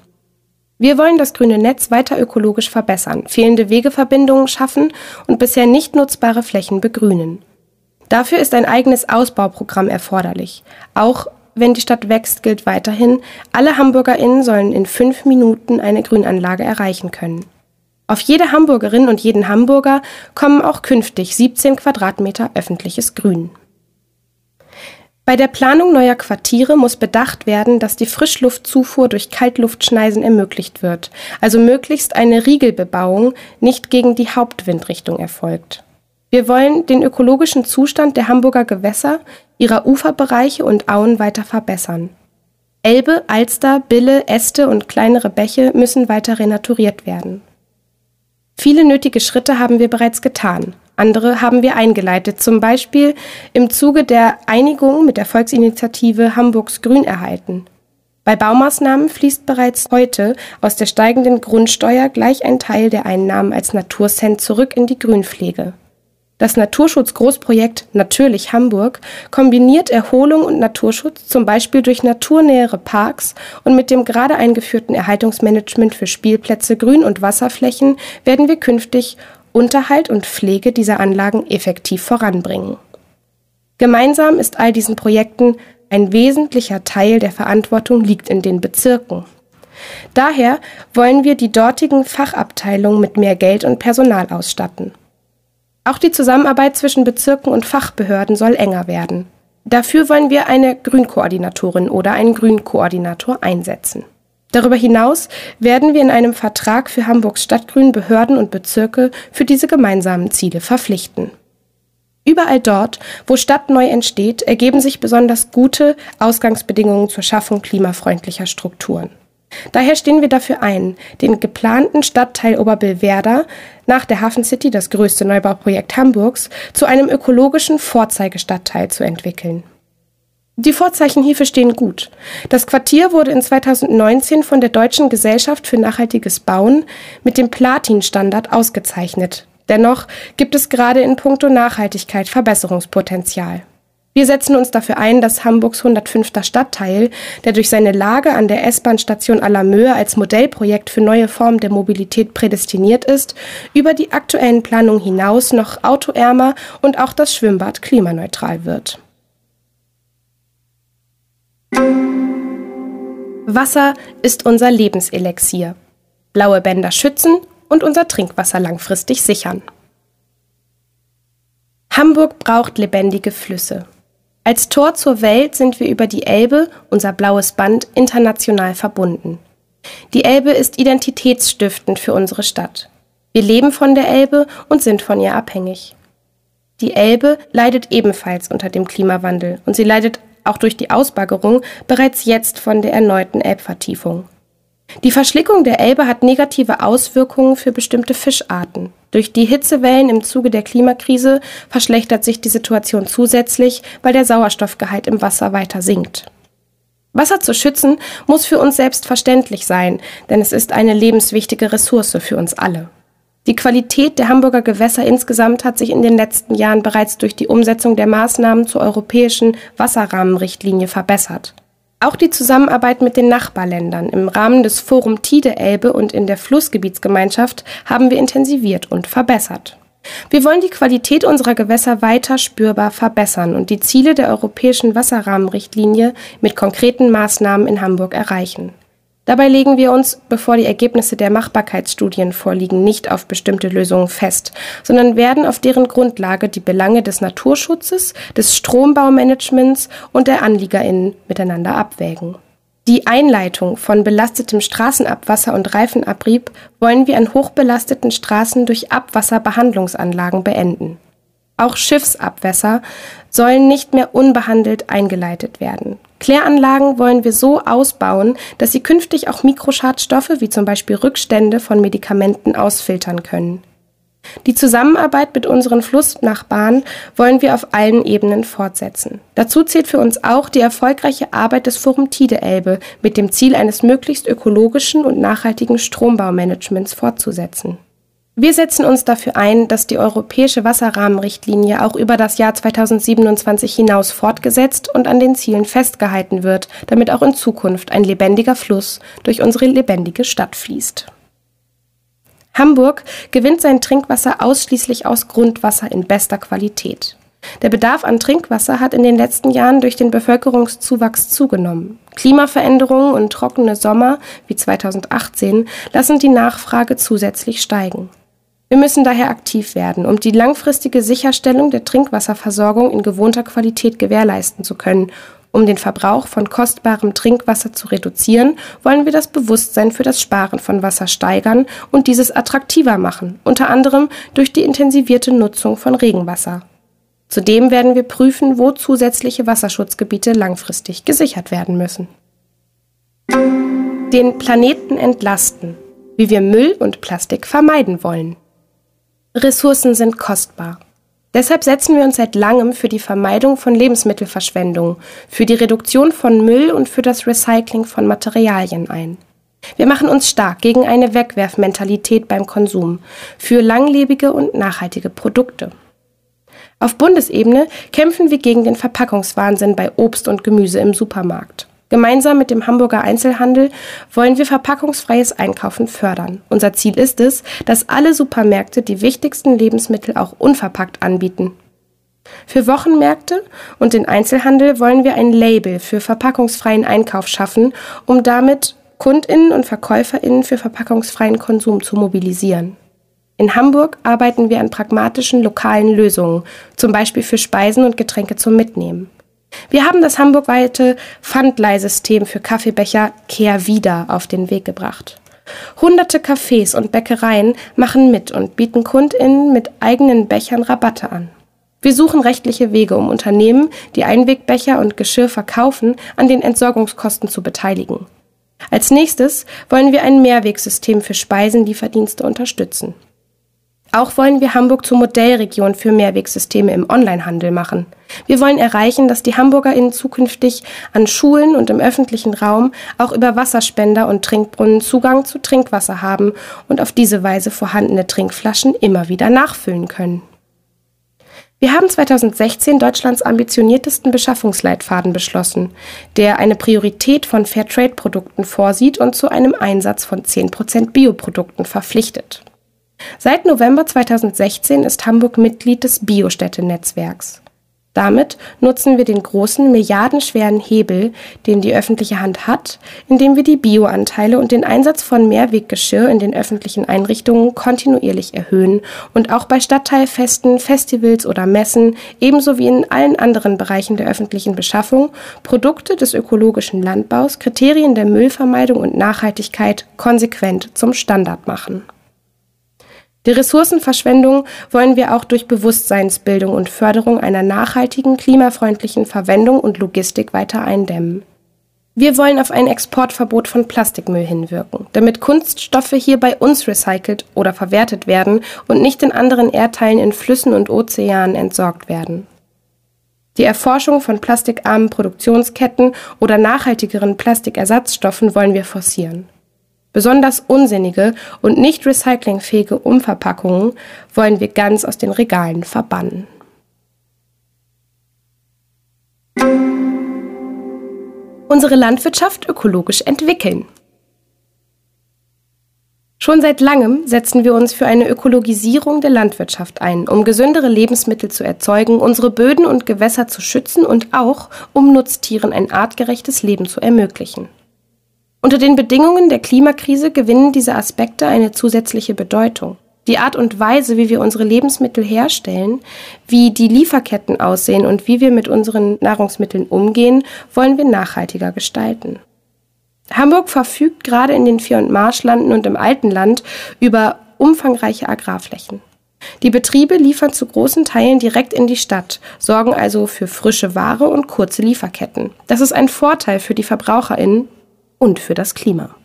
Wir wollen das grüne Netz weiter ökologisch verbessern, fehlende Wegeverbindungen schaffen und bisher nicht nutzbare Flächen begrünen. Dafür ist ein eigenes Ausbauprogramm erforderlich, auch wenn die Stadt wächst, gilt weiterhin, alle HamburgerInnen sollen in fünf Minuten eine Grünanlage erreichen können. Auf jede Hamburgerin und jeden Hamburger kommen auch künftig 17 Quadratmeter öffentliches Grün. Bei der Planung neuer Quartiere muss bedacht werden, dass die Frischluftzufuhr durch Kaltluftschneisen ermöglicht wird, also möglichst eine Riegelbebauung nicht gegen die Hauptwindrichtung erfolgt. Wir wollen den ökologischen Zustand der Hamburger Gewässer, ihrer Uferbereiche und Auen weiter verbessern. Elbe, Alster, Bille, Äste und kleinere Bäche müssen weiter renaturiert werden. Viele nötige Schritte haben wir bereits getan. Andere haben wir eingeleitet, zum Beispiel im Zuge der Einigung mit der Volksinitiative Hamburgs Grün erhalten. Bei Baumaßnahmen fließt bereits heute aus der steigenden Grundsteuer gleich ein Teil der Einnahmen als Naturcent zurück in die Grünpflege. Das Naturschutzgroßprojekt Natürlich Hamburg kombiniert Erholung und Naturschutz zum Beispiel durch naturnähere Parks und mit dem gerade eingeführten Erhaltungsmanagement für Spielplätze, Grün- und Wasserflächen werden wir künftig Unterhalt und Pflege dieser Anlagen effektiv voranbringen. Gemeinsam ist all diesen Projekten ein wesentlicher Teil der Verantwortung liegt in den Bezirken. Daher wollen wir die dortigen Fachabteilungen mit mehr Geld und Personal ausstatten. Auch die Zusammenarbeit zwischen Bezirken und Fachbehörden soll enger werden. Dafür wollen wir eine Grünkoordinatorin oder einen Grünkoordinator einsetzen. Darüber hinaus werden wir in einem Vertrag für Hamburgs Stadtgrün Behörden und Bezirke für diese gemeinsamen Ziele verpflichten. Überall dort, wo Stadt neu entsteht, ergeben sich besonders gute Ausgangsbedingungen zur Schaffung klimafreundlicher Strukturen. Daher stehen wir dafür ein, den geplanten Stadtteil Oberbillwerder, nach der Hafen City das größte Neubauprojekt Hamburgs, zu einem ökologischen Vorzeigestadtteil zu entwickeln. Die Vorzeichen hierfür stehen gut. Das Quartier wurde in 2019 von der Deutschen Gesellschaft für nachhaltiges Bauen mit dem Platin-Standard ausgezeichnet. Dennoch gibt es gerade in puncto Nachhaltigkeit Verbesserungspotenzial. Wir setzen uns dafür ein, dass Hamburgs 105. Stadtteil, der durch seine Lage an der S-Bahn-Station Alamöhe als Modellprojekt für neue Formen der Mobilität prädestiniert ist, über die aktuellen Planungen hinaus noch autoärmer und auch das Schwimmbad klimaneutral wird. Wasser ist unser Lebenselixier. Blaue Bänder schützen und unser Trinkwasser langfristig sichern. Hamburg braucht lebendige Flüsse. Als Tor zur Welt sind wir über die Elbe, unser blaues Band, international verbunden. Die Elbe ist identitätsstiftend für unsere Stadt. Wir leben von der Elbe und sind von ihr abhängig. Die Elbe leidet ebenfalls unter dem Klimawandel und sie leidet auch durch die Ausbaggerung bereits jetzt von der erneuten Elbvertiefung. Die Verschlickung der Elbe hat negative Auswirkungen für bestimmte Fischarten. Durch die Hitzewellen im Zuge der Klimakrise verschlechtert sich die Situation zusätzlich, weil der Sauerstoffgehalt im Wasser weiter sinkt. Wasser zu schützen muss für uns selbstverständlich sein, denn es ist eine lebenswichtige Ressource für uns alle. Die Qualität der Hamburger Gewässer insgesamt hat sich in den letzten Jahren bereits durch die Umsetzung der Maßnahmen zur europäischen Wasserrahmenrichtlinie verbessert. Auch die Zusammenarbeit mit den Nachbarländern im Rahmen des Forum Tide Elbe und in der Flussgebietsgemeinschaft haben wir intensiviert und verbessert. Wir wollen die Qualität unserer Gewässer weiter spürbar verbessern und die Ziele der europäischen Wasserrahmenrichtlinie mit konkreten Maßnahmen in Hamburg erreichen. Dabei legen wir uns, bevor die Ergebnisse der Machbarkeitsstudien vorliegen, nicht auf bestimmte Lösungen fest, sondern werden auf deren Grundlage die Belange des Naturschutzes, des Strombaumanagements und der Anliegerinnen miteinander abwägen. Die Einleitung von belastetem Straßenabwasser und Reifenabrieb wollen wir an hochbelasteten Straßen durch Abwasserbehandlungsanlagen beenden. Auch Schiffsabwässer sollen nicht mehr unbehandelt eingeleitet werden. Kläranlagen wollen wir so ausbauen, dass sie künftig auch Mikroschadstoffe wie zum Beispiel Rückstände von Medikamenten ausfiltern können. Die Zusammenarbeit mit unseren Flussnachbarn wollen wir auf allen Ebenen fortsetzen. Dazu zählt für uns auch die erfolgreiche Arbeit des Forum Tide Elbe mit dem Ziel eines möglichst ökologischen und nachhaltigen Strombaumanagements fortzusetzen. Wir setzen uns dafür ein, dass die europäische Wasserrahmenrichtlinie auch über das Jahr 2027 hinaus fortgesetzt und an den Zielen festgehalten wird, damit auch in Zukunft ein lebendiger Fluss durch unsere lebendige Stadt fließt. Hamburg gewinnt sein Trinkwasser ausschließlich aus Grundwasser in bester Qualität. Der Bedarf an Trinkwasser hat in den letzten Jahren durch den Bevölkerungszuwachs zugenommen. Klimaveränderungen und trockene Sommer wie 2018 lassen die Nachfrage zusätzlich steigen. Wir müssen daher aktiv werden, um die langfristige Sicherstellung der Trinkwasserversorgung in gewohnter Qualität gewährleisten zu können. Um den Verbrauch von kostbarem Trinkwasser zu reduzieren, wollen wir das Bewusstsein für das Sparen von Wasser steigern und dieses attraktiver machen, unter anderem durch die intensivierte Nutzung von Regenwasser. Zudem werden wir prüfen, wo zusätzliche Wasserschutzgebiete langfristig gesichert werden müssen. Den Planeten entlasten, wie wir Müll und Plastik vermeiden wollen. Ressourcen sind kostbar. Deshalb setzen wir uns seit langem für die Vermeidung von Lebensmittelverschwendung, für die Reduktion von Müll und für das Recycling von Materialien ein. Wir machen uns stark gegen eine Wegwerfmentalität beim Konsum, für langlebige und nachhaltige Produkte. Auf Bundesebene kämpfen wir gegen den Verpackungswahnsinn bei Obst und Gemüse im Supermarkt. Gemeinsam mit dem Hamburger Einzelhandel wollen wir verpackungsfreies Einkaufen fördern. Unser Ziel ist es, dass alle Supermärkte die wichtigsten Lebensmittel auch unverpackt anbieten. Für Wochenmärkte und den Einzelhandel wollen wir ein Label für verpackungsfreien Einkauf schaffen, um damit Kundinnen und Verkäuferinnen für verpackungsfreien Konsum zu mobilisieren. In Hamburg arbeiten wir an pragmatischen lokalen Lösungen, zum Beispiel für Speisen und Getränke zum Mitnehmen. Wir haben das hamburgweite Pfandleihsystem für Kaffeebecher Kehr wieder auf den Weg gebracht. Hunderte Cafés und Bäckereien machen mit und bieten KundInnen mit eigenen Bechern Rabatte an. Wir suchen rechtliche Wege, um Unternehmen, die Einwegbecher und Geschirr verkaufen, an den Entsorgungskosten zu beteiligen. Als nächstes wollen wir ein Mehrwegsystem für Speisenlieferdienste unterstützen. Auch wollen wir Hamburg zur Modellregion für Mehrwegsysteme im Onlinehandel machen. Wir wollen erreichen, dass die HamburgerInnen zukünftig an Schulen und im öffentlichen Raum auch über Wasserspender und Trinkbrunnen Zugang zu Trinkwasser haben und auf diese Weise vorhandene Trinkflaschen immer wieder nachfüllen können. Wir haben 2016 Deutschlands ambitioniertesten Beschaffungsleitfaden beschlossen, der eine Priorität von Fairtrade-Produkten vorsieht und zu einem Einsatz von 10% Bioprodukten verpflichtet. Seit November 2016 ist Hamburg Mitglied des Biostädte-Netzwerks. Damit nutzen wir den großen, milliardenschweren Hebel, den die öffentliche Hand hat, indem wir die Bioanteile und den Einsatz von Mehrweggeschirr in den öffentlichen Einrichtungen kontinuierlich erhöhen und auch bei Stadtteilfesten, Festivals oder Messen, ebenso wie in allen anderen Bereichen der öffentlichen Beschaffung, Produkte des ökologischen Landbaus, Kriterien der Müllvermeidung und Nachhaltigkeit konsequent zum Standard machen. Die Ressourcenverschwendung wollen wir auch durch Bewusstseinsbildung und Förderung einer nachhaltigen, klimafreundlichen Verwendung und Logistik weiter eindämmen. Wir wollen auf ein Exportverbot von Plastikmüll hinwirken, damit Kunststoffe hier bei uns recycelt oder verwertet werden und nicht in anderen Erdteilen in Flüssen und Ozeanen entsorgt werden. Die Erforschung von plastikarmen Produktionsketten oder nachhaltigeren Plastikersatzstoffen wollen wir forcieren. Besonders unsinnige und nicht recyclingfähige Umverpackungen wollen wir ganz aus den Regalen verbannen. Unsere Landwirtschaft ökologisch entwickeln. Schon seit langem setzen wir uns für eine Ökologisierung der Landwirtschaft ein, um gesündere Lebensmittel zu erzeugen, unsere Böden und Gewässer zu schützen und auch um Nutztieren ein artgerechtes Leben zu ermöglichen. Unter den Bedingungen der Klimakrise gewinnen diese Aspekte eine zusätzliche Bedeutung. Die Art und Weise, wie wir unsere Lebensmittel herstellen, wie die Lieferketten aussehen und wie wir mit unseren Nahrungsmitteln umgehen, wollen wir nachhaltiger gestalten. Hamburg verfügt gerade in den Vier- und Marschlanden und im Altenland über umfangreiche Agrarflächen. Die Betriebe liefern zu großen Teilen direkt in die Stadt, sorgen also für frische Ware und kurze Lieferketten. Das ist ein Vorteil für die Verbraucherinnen und für das Klima.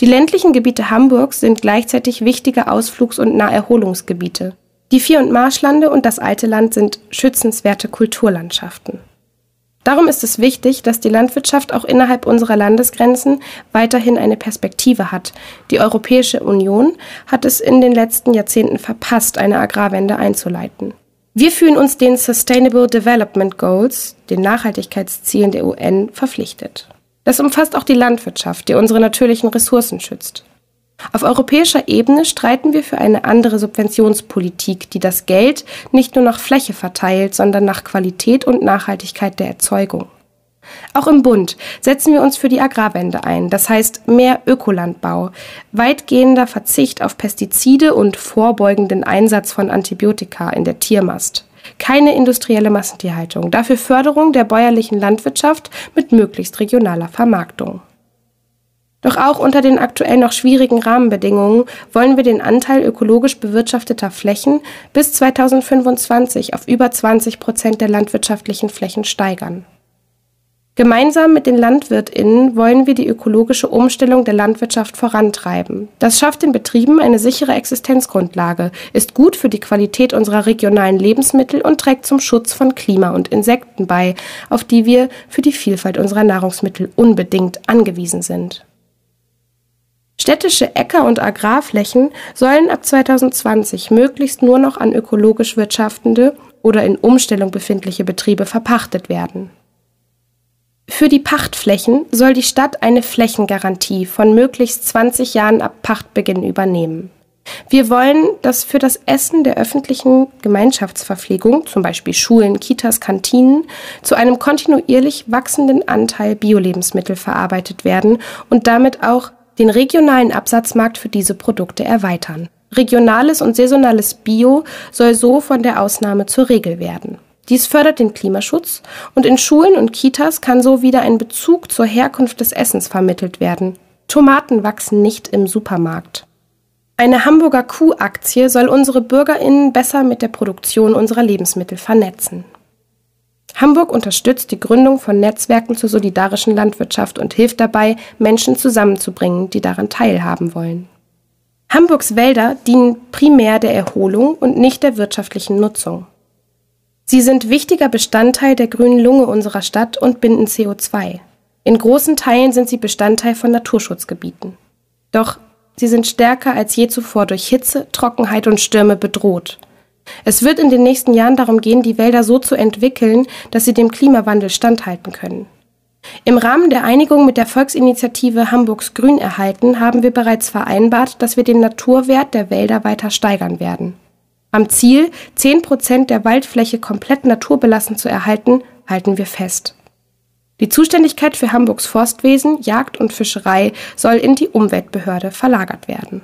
Die ländlichen Gebiete Hamburgs sind gleichzeitig wichtige Ausflugs- und Naherholungsgebiete. Die Vier- und Marschlande und das Alte Land sind schützenswerte Kulturlandschaften. Darum ist es wichtig, dass die Landwirtschaft auch innerhalb unserer Landesgrenzen weiterhin eine Perspektive hat. Die Europäische Union hat es in den letzten Jahrzehnten verpasst, eine Agrarwende einzuleiten. Wir fühlen uns den Sustainable Development Goals, den Nachhaltigkeitszielen der UN, verpflichtet. Das umfasst auch die Landwirtschaft, die unsere natürlichen Ressourcen schützt. Auf europäischer Ebene streiten wir für eine andere Subventionspolitik, die das Geld nicht nur nach Fläche verteilt, sondern nach Qualität und Nachhaltigkeit der Erzeugung. Auch im Bund setzen wir uns für die Agrarwende ein, das heißt mehr Ökolandbau, weitgehender Verzicht auf Pestizide und vorbeugenden Einsatz von Antibiotika in der Tiermast. Keine industrielle Massentierhaltung, dafür Förderung der bäuerlichen Landwirtschaft mit möglichst regionaler Vermarktung. Doch auch unter den aktuell noch schwierigen Rahmenbedingungen wollen wir den Anteil ökologisch bewirtschafteter Flächen bis 2025 auf über 20 Prozent der landwirtschaftlichen Flächen steigern. Gemeinsam mit den Landwirtinnen wollen wir die ökologische Umstellung der Landwirtschaft vorantreiben. Das schafft den Betrieben eine sichere Existenzgrundlage, ist gut für die Qualität unserer regionalen Lebensmittel und trägt zum Schutz von Klima und Insekten bei, auf die wir für die Vielfalt unserer Nahrungsmittel unbedingt angewiesen sind. Städtische Äcker- und Agrarflächen sollen ab 2020 möglichst nur noch an ökologisch wirtschaftende oder in Umstellung befindliche Betriebe verpachtet werden. Für die Pachtflächen soll die Stadt eine Flächengarantie von möglichst 20 Jahren ab Pachtbeginn übernehmen. Wir wollen, dass für das Essen der öffentlichen Gemeinschaftsverpflegung, zum Beispiel Schulen, Kitas, Kantinen, zu einem kontinuierlich wachsenden Anteil Biolebensmittel verarbeitet werden und damit auch den regionalen Absatzmarkt für diese Produkte erweitern. Regionales und saisonales Bio soll so von der Ausnahme zur Regel werden. Dies fördert den Klimaschutz und in Schulen und Kitas kann so wieder ein Bezug zur Herkunft des Essens vermittelt werden. Tomaten wachsen nicht im Supermarkt. Eine Hamburger Kuhaktie soll unsere Bürgerinnen besser mit der Produktion unserer Lebensmittel vernetzen. Hamburg unterstützt die Gründung von Netzwerken zur solidarischen Landwirtschaft und hilft dabei, Menschen zusammenzubringen, die daran teilhaben wollen. Hamburgs Wälder dienen primär der Erholung und nicht der wirtschaftlichen Nutzung. Sie sind wichtiger Bestandteil der grünen Lunge unserer Stadt und binden CO2. In großen Teilen sind sie Bestandteil von Naturschutzgebieten. Doch sie sind stärker als je zuvor durch Hitze, Trockenheit und Stürme bedroht. Es wird in den nächsten Jahren darum gehen, die Wälder so zu entwickeln, dass sie dem Klimawandel standhalten können. Im Rahmen der Einigung mit der Volksinitiative Hamburgs Grün erhalten haben wir bereits vereinbart, dass wir den Naturwert der Wälder weiter steigern werden. Am Ziel, 10 Prozent der Waldfläche komplett naturbelassen zu erhalten, halten wir fest. Die Zuständigkeit für Hamburgs Forstwesen, Jagd und Fischerei soll in die Umweltbehörde verlagert werden.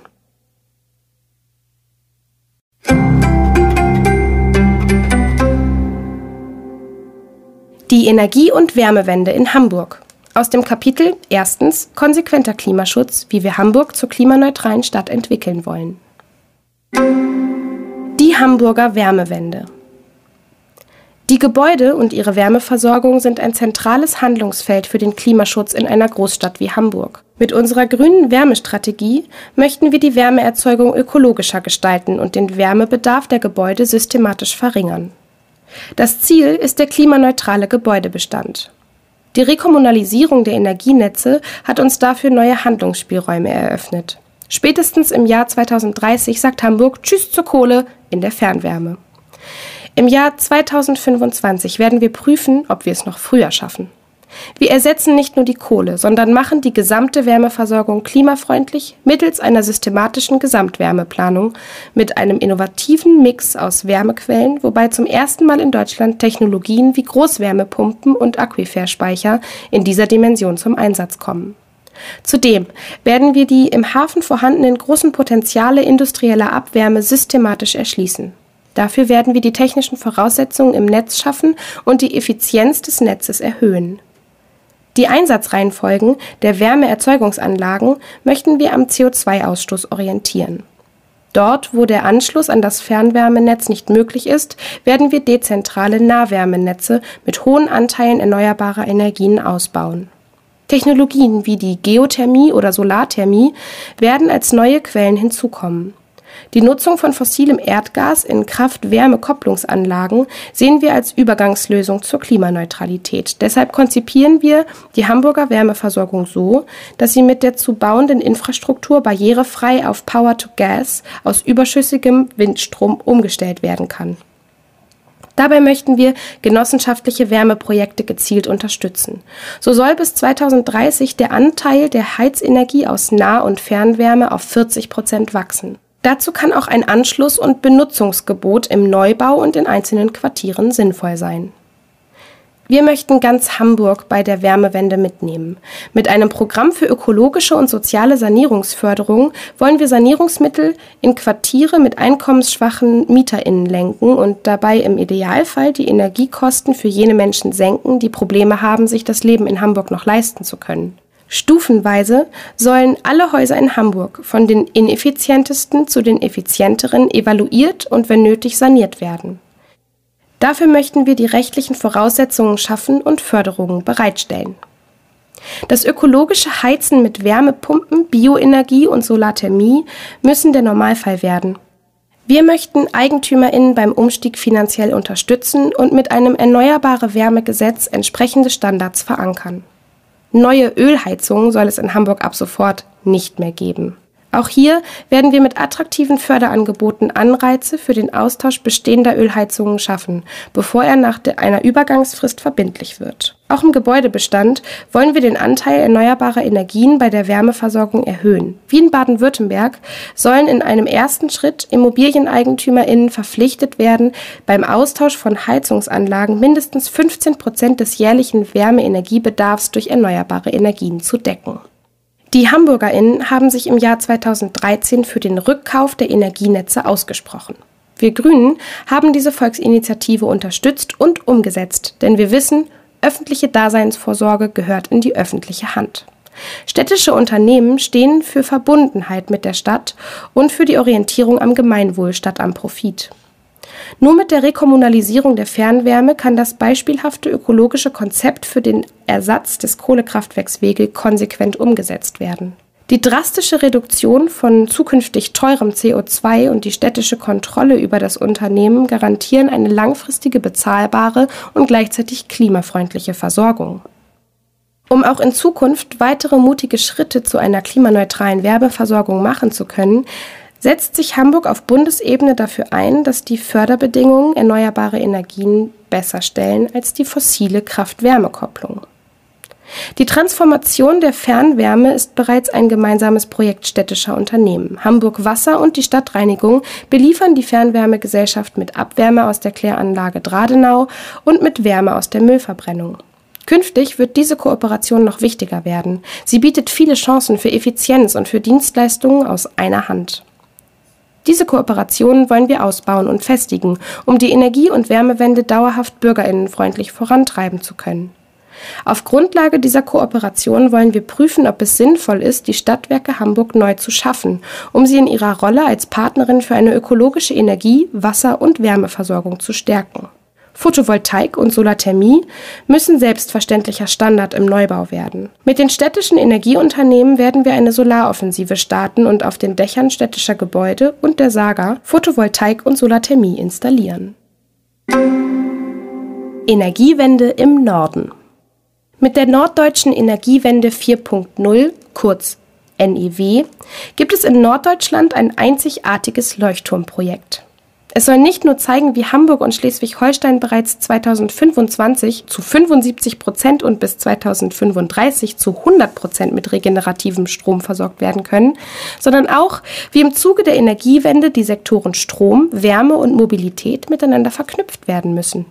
Die Energie- und Wärmewende in Hamburg. Aus dem Kapitel erstens Konsequenter Klimaschutz, wie wir Hamburg zur klimaneutralen Stadt entwickeln wollen. Die Hamburger Wärmewende. Die Gebäude und ihre Wärmeversorgung sind ein zentrales Handlungsfeld für den Klimaschutz in einer Großstadt wie Hamburg. Mit unserer grünen Wärmestrategie möchten wir die Wärmeerzeugung ökologischer gestalten und den Wärmebedarf der Gebäude systematisch verringern. Das Ziel ist der klimaneutrale Gebäudebestand. Die Rekommunalisierung der Energienetze hat uns dafür neue Handlungsspielräume eröffnet. Spätestens im Jahr 2030 sagt Hamburg Tschüss zur Kohle in der Fernwärme. Im Jahr 2025 werden wir prüfen, ob wir es noch früher schaffen. Wir ersetzen nicht nur die Kohle, sondern machen die gesamte Wärmeversorgung klimafreundlich mittels einer systematischen Gesamtwärmeplanung mit einem innovativen Mix aus Wärmequellen, wobei zum ersten Mal in Deutschland Technologien wie Großwärmepumpen und Aquiferspeicher in dieser Dimension zum Einsatz kommen. Zudem werden wir die im Hafen vorhandenen großen Potenziale industrieller Abwärme systematisch erschließen. Dafür werden wir die technischen Voraussetzungen im Netz schaffen und die Effizienz des Netzes erhöhen. Die Einsatzreihenfolgen der Wärmeerzeugungsanlagen möchten wir am CO2-Ausstoß orientieren. Dort, wo der Anschluss an das Fernwärmenetz nicht möglich ist, werden wir dezentrale Nahwärmenetze mit hohen Anteilen erneuerbarer Energien ausbauen. Technologien wie die Geothermie oder Solarthermie werden als neue Quellen hinzukommen. Die Nutzung von fossilem Erdgas in Kraft-Wärme-Kopplungsanlagen sehen wir als Übergangslösung zur Klimaneutralität. Deshalb konzipieren wir die Hamburger Wärmeversorgung so, dass sie mit der zu bauenden Infrastruktur barrierefrei auf Power-to-Gas aus überschüssigem Windstrom umgestellt werden kann. Dabei möchten wir genossenschaftliche Wärmeprojekte gezielt unterstützen. So soll bis 2030 der Anteil der Heizenergie aus Nah- und Fernwärme auf 40 Prozent wachsen. Dazu kann auch ein Anschluss- und Benutzungsgebot im Neubau und in einzelnen Quartieren sinnvoll sein. Wir möchten ganz Hamburg bei der Wärmewende mitnehmen. Mit einem Programm für ökologische und soziale Sanierungsförderung wollen wir Sanierungsmittel in Quartiere mit einkommensschwachen Mieterinnen lenken und dabei im Idealfall die Energiekosten für jene Menschen senken, die Probleme haben, sich das Leben in Hamburg noch leisten zu können. Stufenweise sollen alle Häuser in Hamburg von den ineffizientesten zu den effizienteren evaluiert und wenn nötig saniert werden. Dafür möchten wir die rechtlichen Voraussetzungen schaffen und Förderungen bereitstellen. Das ökologische Heizen mit Wärmepumpen, Bioenergie und Solarthermie müssen der Normalfall werden. Wir möchten EigentümerInnen beim Umstieg finanziell unterstützen und mit einem Erneuerbare Wärmegesetz entsprechende Standards verankern. Neue Ölheizungen soll es in Hamburg ab sofort nicht mehr geben. Auch hier werden wir mit attraktiven Förderangeboten Anreize für den Austausch bestehender Ölheizungen schaffen, bevor er nach einer Übergangsfrist verbindlich wird. Auch im Gebäudebestand wollen wir den Anteil erneuerbarer Energien bei der Wärmeversorgung erhöhen. Wie in Baden-Württemberg sollen in einem ersten Schritt Immobilieneigentümerinnen verpflichtet werden, beim Austausch von Heizungsanlagen mindestens 15 Prozent des jährlichen Wärmeenergiebedarfs durch erneuerbare Energien zu decken. Die HamburgerInnen haben sich im Jahr 2013 für den Rückkauf der Energienetze ausgesprochen. Wir Grünen haben diese Volksinitiative unterstützt und umgesetzt, denn wir wissen, öffentliche Daseinsvorsorge gehört in die öffentliche Hand. Städtische Unternehmen stehen für Verbundenheit mit der Stadt und für die Orientierung am Gemeinwohl statt am Profit. Nur mit der Rekommunalisierung der Fernwärme kann das beispielhafte ökologische Konzept für den Ersatz des Kohlekraftwerks Wegel konsequent umgesetzt werden. Die drastische Reduktion von zukünftig teurem CO2 und die städtische Kontrolle über das Unternehmen garantieren eine langfristige bezahlbare und gleichzeitig klimafreundliche Versorgung. Um auch in Zukunft weitere mutige Schritte zu einer klimaneutralen Werbeversorgung machen zu können, setzt sich Hamburg auf Bundesebene dafür ein, dass die Förderbedingungen erneuerbare Energien besser stellen als die fossile Kraft-Wärme-Kopplung. Die Transformation der Fernwärme ist bereits ein gemeinsames Projekt städtischer Unternehmen. Hamburg Wasser und die Stadtreinigung beliefern die Fernwärmegesellschaft mit Abwärme aus der Kläranlage Dradenau und mit Wärme aus der Müllverbrennung. Künftig wird diese Kooperation noch wichtiger werden. Sie bietet viele Chancen für Effizienz und für Dienstleistungen aus einer Hand. Diese Kooperationen wollen wir ausbauen und festigen, um die Energie- und Wärmewende dauerhaft bürgerinnenfreundlich vorantreiben zu können. Auf Grundlage dieser Kooperation wollen wir prüfen, ob es sinnvoll ist, die Stadtwerke Hamburg neu zu schaffen, um sie in ihrer Rolle als Partnerin für eine ökologische Energie-, Wasser- und Wärmeversorgung zu stärken. Photovoltaik und Solarthermie müssen selbstverständlicher Standard im Neubau werden. Mit den städtischen Energieunternehmen werden wir eine Solaroffensive starten und auf den Dächern städtischer Gebäude und der Saga Photovoltaik und Solarthermie installieren. Energiewende im Norden. Mit der Norddeutschen Energiewende 4.0, kurz NEW, gibt es in Norddeutschland ein einzigartiges Leuchtturmprojekt. Es soll nicht nur zeigen, wie Hamburg und Schleswig-Holstein bereits 2025 zu 75 Prozent und bis 2035 zu 100 Prozent mit regenerativem Strom versorgt werden können, sondern auch, wie im Zuge der Energiewende die Sektoren Strom, Wärme und Mobilität miteinander verknüpft werden müssen.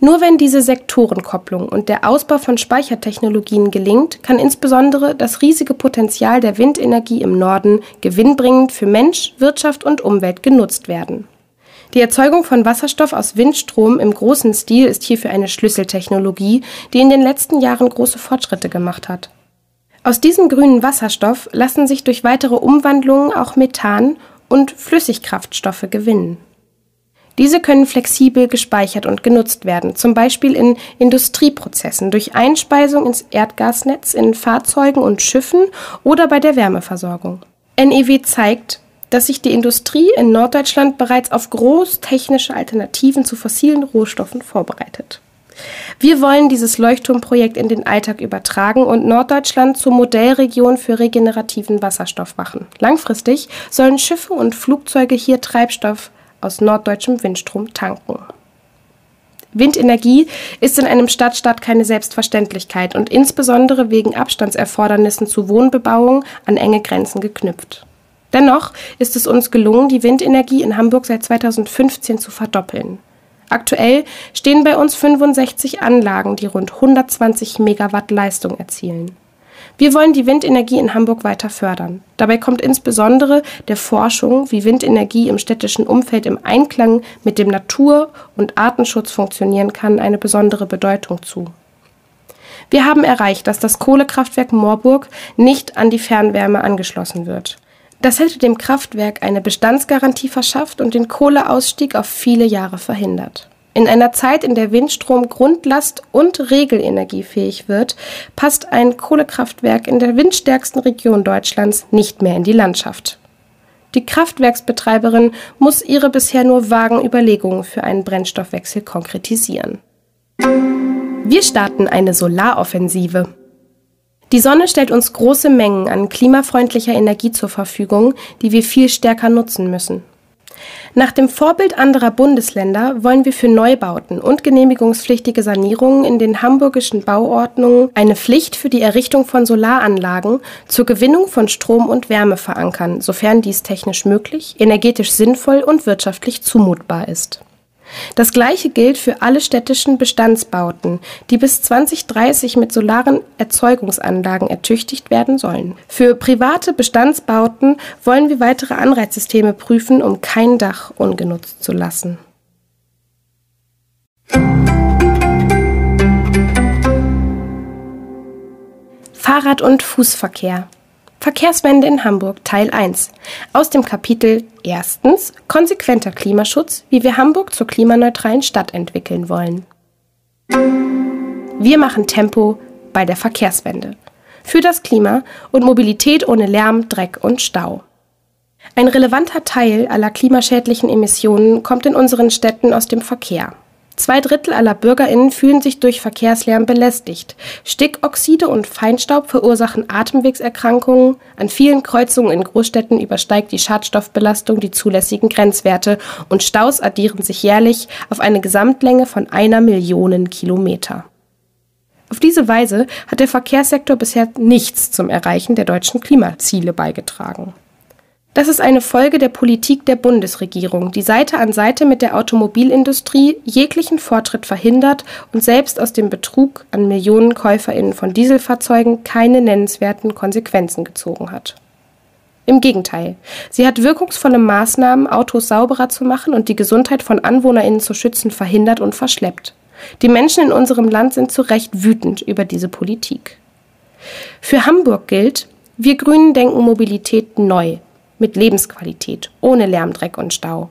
Nur wenn diese Sektorenkopplung und der Ausbau von Speichertechnologien gelingt, kann insbesondere das riesige Potenzial der Windenergie im Norden gewinnbringend für Mensch, Wirtschaft und Umwelt genutzt werden. Die Erzeugung von Wasserstoff aus Windstrom im großen Stil ist hierfür eine Schlüsseltechnologie, die in den letzten Jahren große Fortschritte gemacht hat. Aus diesem grünen Wasserstoff lassen sich durch weitere Umwandlungen auch Methan und Flüssigkraftstoffe gewinnen. Diese können flexibel gespeichert und genutzt werden, zum Beispiel in Industrieprozessen durch Einspeisung ins Erdgasnetz in Fahrzeugen und Schiffen oder bei der Wärmeversorgung. NEW zeigt, dass sich die Industrie in Norddeutschland bereits auf großtechnische Alternativen zu fossilen Rohstoffen vorbereitet. Wir wollen dieses Leuchtturmprojekt in den Alltag übertragen und Norddeutschland zur Modellregion für regenerativen Wasserstoff machen. Langfristig sollen Schiffe und Flugzeuge hier Treibstoff aus norddeutschem Windstrom tanken. Windenergie ist in einem Stadtstaat keine Selbstverständlichkeit und insbesondere wegen Abstandserfordernissen zu Wohnbebauung an enge Grenzen geknüpft. Dennoch ist es uns gelungen, die Windenergie in Hamburg seit 2015 zu verdoppeln. Aktuell stehen bei uns 65 Anlagen, die rund 120 Megawatt Leistung erzielen. Wir wollen die Windenergie in Hamburg weiter fördern. Dabei kommt insbesondere der Forschung, wie Windenergie im städtischen Umfeld im Einklang mit dem Natur- und Artenschutz funktionieren kann, eine besondere Bedeutung zu. Wir haben erreicht, dass das Kohlekraftwerk Moorburg nicht an die Fernwärme angeschlossen wird. Das hätte dem Kraftwerk eine Bestandsgarantie verschafft und den Kohleausstieg auf viele Jahre verhindert. In einer Zeit, in der Windstrom Grundlast und regelenergiefähig wird, passt ein Kohlekraftwerk in der windstärksten Region Deutschlands nicht mehr in die Landschaft. Die Kraftwerksbetreiberin muss ihre bisher nur vagen Überlegungen für einen Brennstoffwechsel konkretisieren. Wir starten eine Solaroffensive. Die Sonne stellt uns große Mengen an klimafreundlicher Energie zur Verfügung, die wir viel stärker nutzen müssen. Nach dem Vorbild anderer Bundesländer wollen wir für Neubauten und genehmigungspflichtige Sanierungen in den hamburgischen Bauordnungen eine Pflicht für die Errichtung von Solaranlagen zur Gewinnung von Strom und Wärme verankern, sofern dies technisch möglich, energetisch sinnvoll und wirtschaftlich zumutbar ist. Das gleiche gilt für alle städtischen Bestandsbauten, die bis 2030 mit solaren Erzeugungsanlagen ertüchtigt werden sollen. Für private Bestandsbauten wollen wir weitere Anreizsysteme prüfen, um kein Dach ungenutzt zu lassen. Fahrrad- und Fußverkehr Verkehrswende in Hamburg Teil 1 aus dem Kapitel Erstens Konsequenter Klimaschutz, wie wir Hamburg zur klimaneutralen Stadt entwickeln wollen. Wir machen Tempo bei der Verkehrswende. Für das Klima und Mobilität ohne Lärm, Dreck und Stau. Ein relevanter Teil aller klimaschädlichen Emissionen kommt in unseren Städten aus dem Verkehr. Zwei Drittel aller BürgerInnen fühlen sich durch Verkehrslärm belästigt. Stickoxide und Feinstaub verursachen Atemwegserkrankungen. An vielen Kreuzungen in Großstädten übersteigt die Schadstoffbelastung die zulässigen Grenzwerte und Staus addieren sich jährlich auf eine Gesamtlänge von einer Million Kilometer. Auf diese Weise hat der Verkehrssektor bisher nichts zum Erreichen der deutschen Klimaziele beigetragen. Das ist eine Folge der Politik der Bundesregierung, die Seite an Seite mit der Automobilindustrie jeglichen Fortschritt verhindert und selbst aus dem Betrug an Millionen Käuferinnen von Dieselfahrzeugen keine nennenswerten Konsequenzen gezogen hat. Im Gegenteil, sie hat wirkungsvolle Maßnahmen, Autos sauberer zu machen und die Gesundheit von Anwohnerinnen zu schützen, verhindert und verschleppt. Die Menschen in unserem Land sind zu Recht wütend über diese Politik. Für Hamburg gilt, wir Grünen denken Mobilität neu, mit Lebensqualität, ohne Lärm, Dreck und Stau.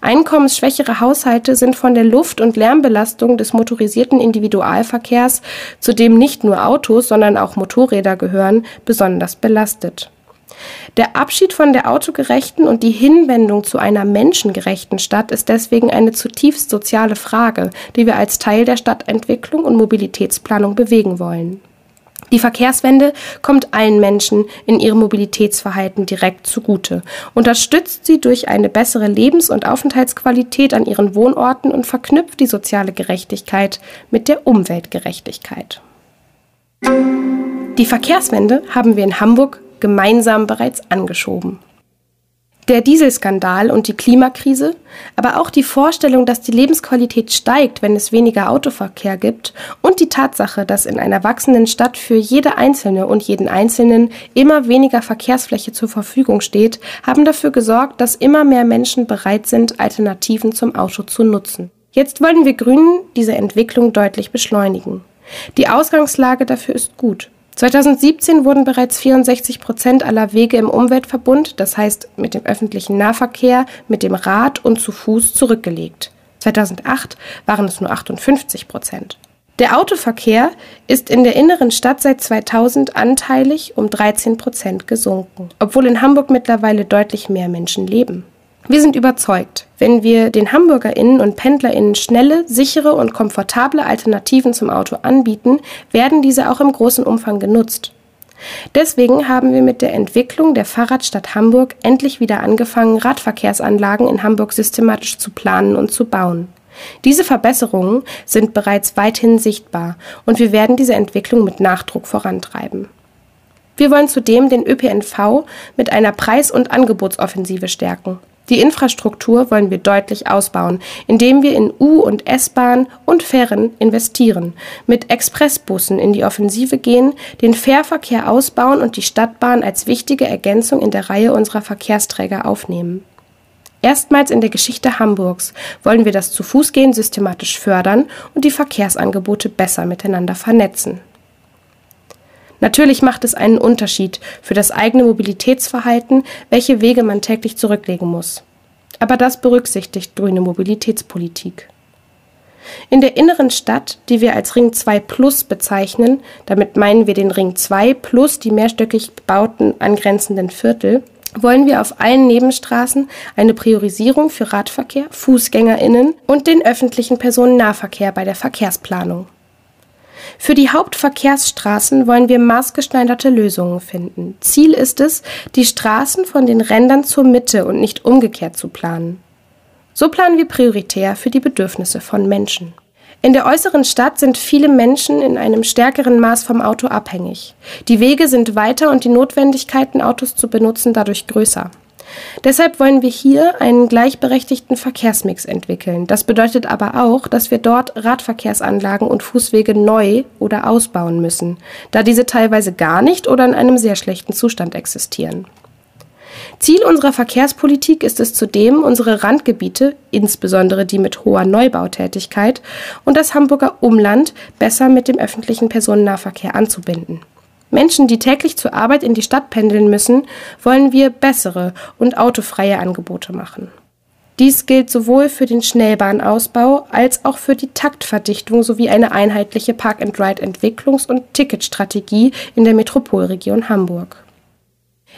Einkommensschwächere Haushalte sind von der Luft- und Lärmbelastung des motorisierten Individualverkehrs, zu dem nicht nur Autos, sondern auch Motorräder gehören, besonders belastet. Der Abschied von der autogerechten und die Hinwendung zu einer menschengerechten Stadt ist deswegen eine zutiefst soziale Frage, die wir als Teil der Stadtentwicklung und Mobilitätsplanung bewegen wollen. Die Verkehrswende kommt allen Menschen in ihrem Mobilitätsverhalten direkt zugute, unterstützt sie durch eine bessere Lebens- und Aufenthaltsqualität an ihren Wohnorten und verknüpft die soziale Gerechtigkeit mit der Umweltgerechtigkeit. Die Verkehrswende haben wir in Hamburg gemeinsam bereits angeschoben. Der Dieselskandal und die Klimakrise, aber auch die Vorstellung, dass die Lebensqualität steigt, wenn es weniger Autoverkehr gibt, und die Tatsache, dass in einer wachsenden Stadt für jede Einzelne und jeden Einzelnen immer weniger Verkehrsfläche zur Verfügung steht, haben dafür gesorgt, dass immer mehr Menschen bereit sind, Alternativen zum Auto zu nutzen. Jetzt wollen wir Grünen diese Entwicklung deutlich beschleunigen. Die Ausgangslage dafür ist gut. 2017 wurden bereits 64 Prozent aller Wege im Umweltverbund, das heißt mit dem öffentlichen Nahverkehr, mit dem Rad und zu Fuß, zurückgelegt. 2008 waren es nur 58 Prozent. Der Autoverkehr ist in der inneren Stadt seit 2000 anteilig um 13 Prozent gesunken, obwohl in Hamburg mittlerweile deutlich mehr Menschen leben. Wir sind überzeugt, wenn wir den HamburgerInnen und PendlerInnen schnelle, sichere und komfortable Alternativen zum Auto anbieten, werden diese auch im großen Umfang genutzt. Deswegen haben wir mit der Entwicklung der Fahrradstadt Hamburg endlich wieder angefangen, Radverkehrsanlagen in Hamburg systematisch zu planen und zu bauen. Diese Verbesserungen sind bereits weithin sichtbar und wir werden diese Entwicklung mit Nachdruck vorantreiben. Wir wollen zudem den ÖPNV mit einer Preis- und Angebotsoffensive stärken. Die Infrastruktur wollen wir deutlich ausbauen, indem wir in U- und S-Bahn und Fähren investieren, mit Expressbussen in die Offensive gehen, den Fährverkehr ausbauen und die Stadtbahn als wichtige Ergänzung in der Reihe unserer Verkehrsträger aufnehmen. Erstmals in der Geschichte Hamburgs wollen wir das Zu-Fuß-Gehen systematisch fördern und die Verkehrsangebote besser miteinander vernetzen. Natürlich macht es einen Unterschied für das eigene Mobilitätsverhalten, welche Wege man täglich zurücklegen muss. Aber das berücksichtigt grüne Mobilitätspolitik. In der inneren Stadt, die wir als Ring 2 Plus bezeichnen, damit meinen wir den Ring 2 plus die mehrstöckig bebauten angrenzenden Viertel, wollen wir auf allen Nebenstraßen eine Priorisierung für Radverkehr, Fußgängerinnen und den öffentlichen Personennahverkehr bei der Verkehrsplanung. Für die Hauptverkehrsstraßen wollen wir maßgeschneiderte Lösungen finden. Ziel ist es, die Straßen von den Rändern zur Mitte und nicht umgekehrt zu planen. So planen wir prioritär für die Bedürfnisse von Menschen. In der äußeren Stadt sind viele Menschen in einem stärkeren Maß vom Auto abhängig. Die Wege sind weiter und die Notwendigkeiten, Autos zu benutzen, dadurch größer. Deshalb wollen wir hier einen gleichberechtigten Verkehrsmix entwickeln. Das bedeutet aber auch, dass wir dort Radverkehrsanlagen und Fußwege neu oder ausbauen müssen, da diese teilweise gar nicht oder in einem sehr schlechten Zustand existieren. Ziel unserer Verkehrspolitik ist es zudem, unsere Randgebiete, insbesondere die mit hoher Neubautätigkeit, und das Hamburger Umland besser mit dem öffentlichen Personennahverkehr anzubinden. Menschen, die täglich zur Arbeit in die Stadt pendeln müssen, wollen wir bessere und autofreie Angebote machen. Dies gilt sowohl für den Schnellbahnausbau als auch für die Taktverdichtung sowie eine einheitliche Park-and-Ride-Entwicklungs- und Ticketstrategie in der Metropolregion Hamburg.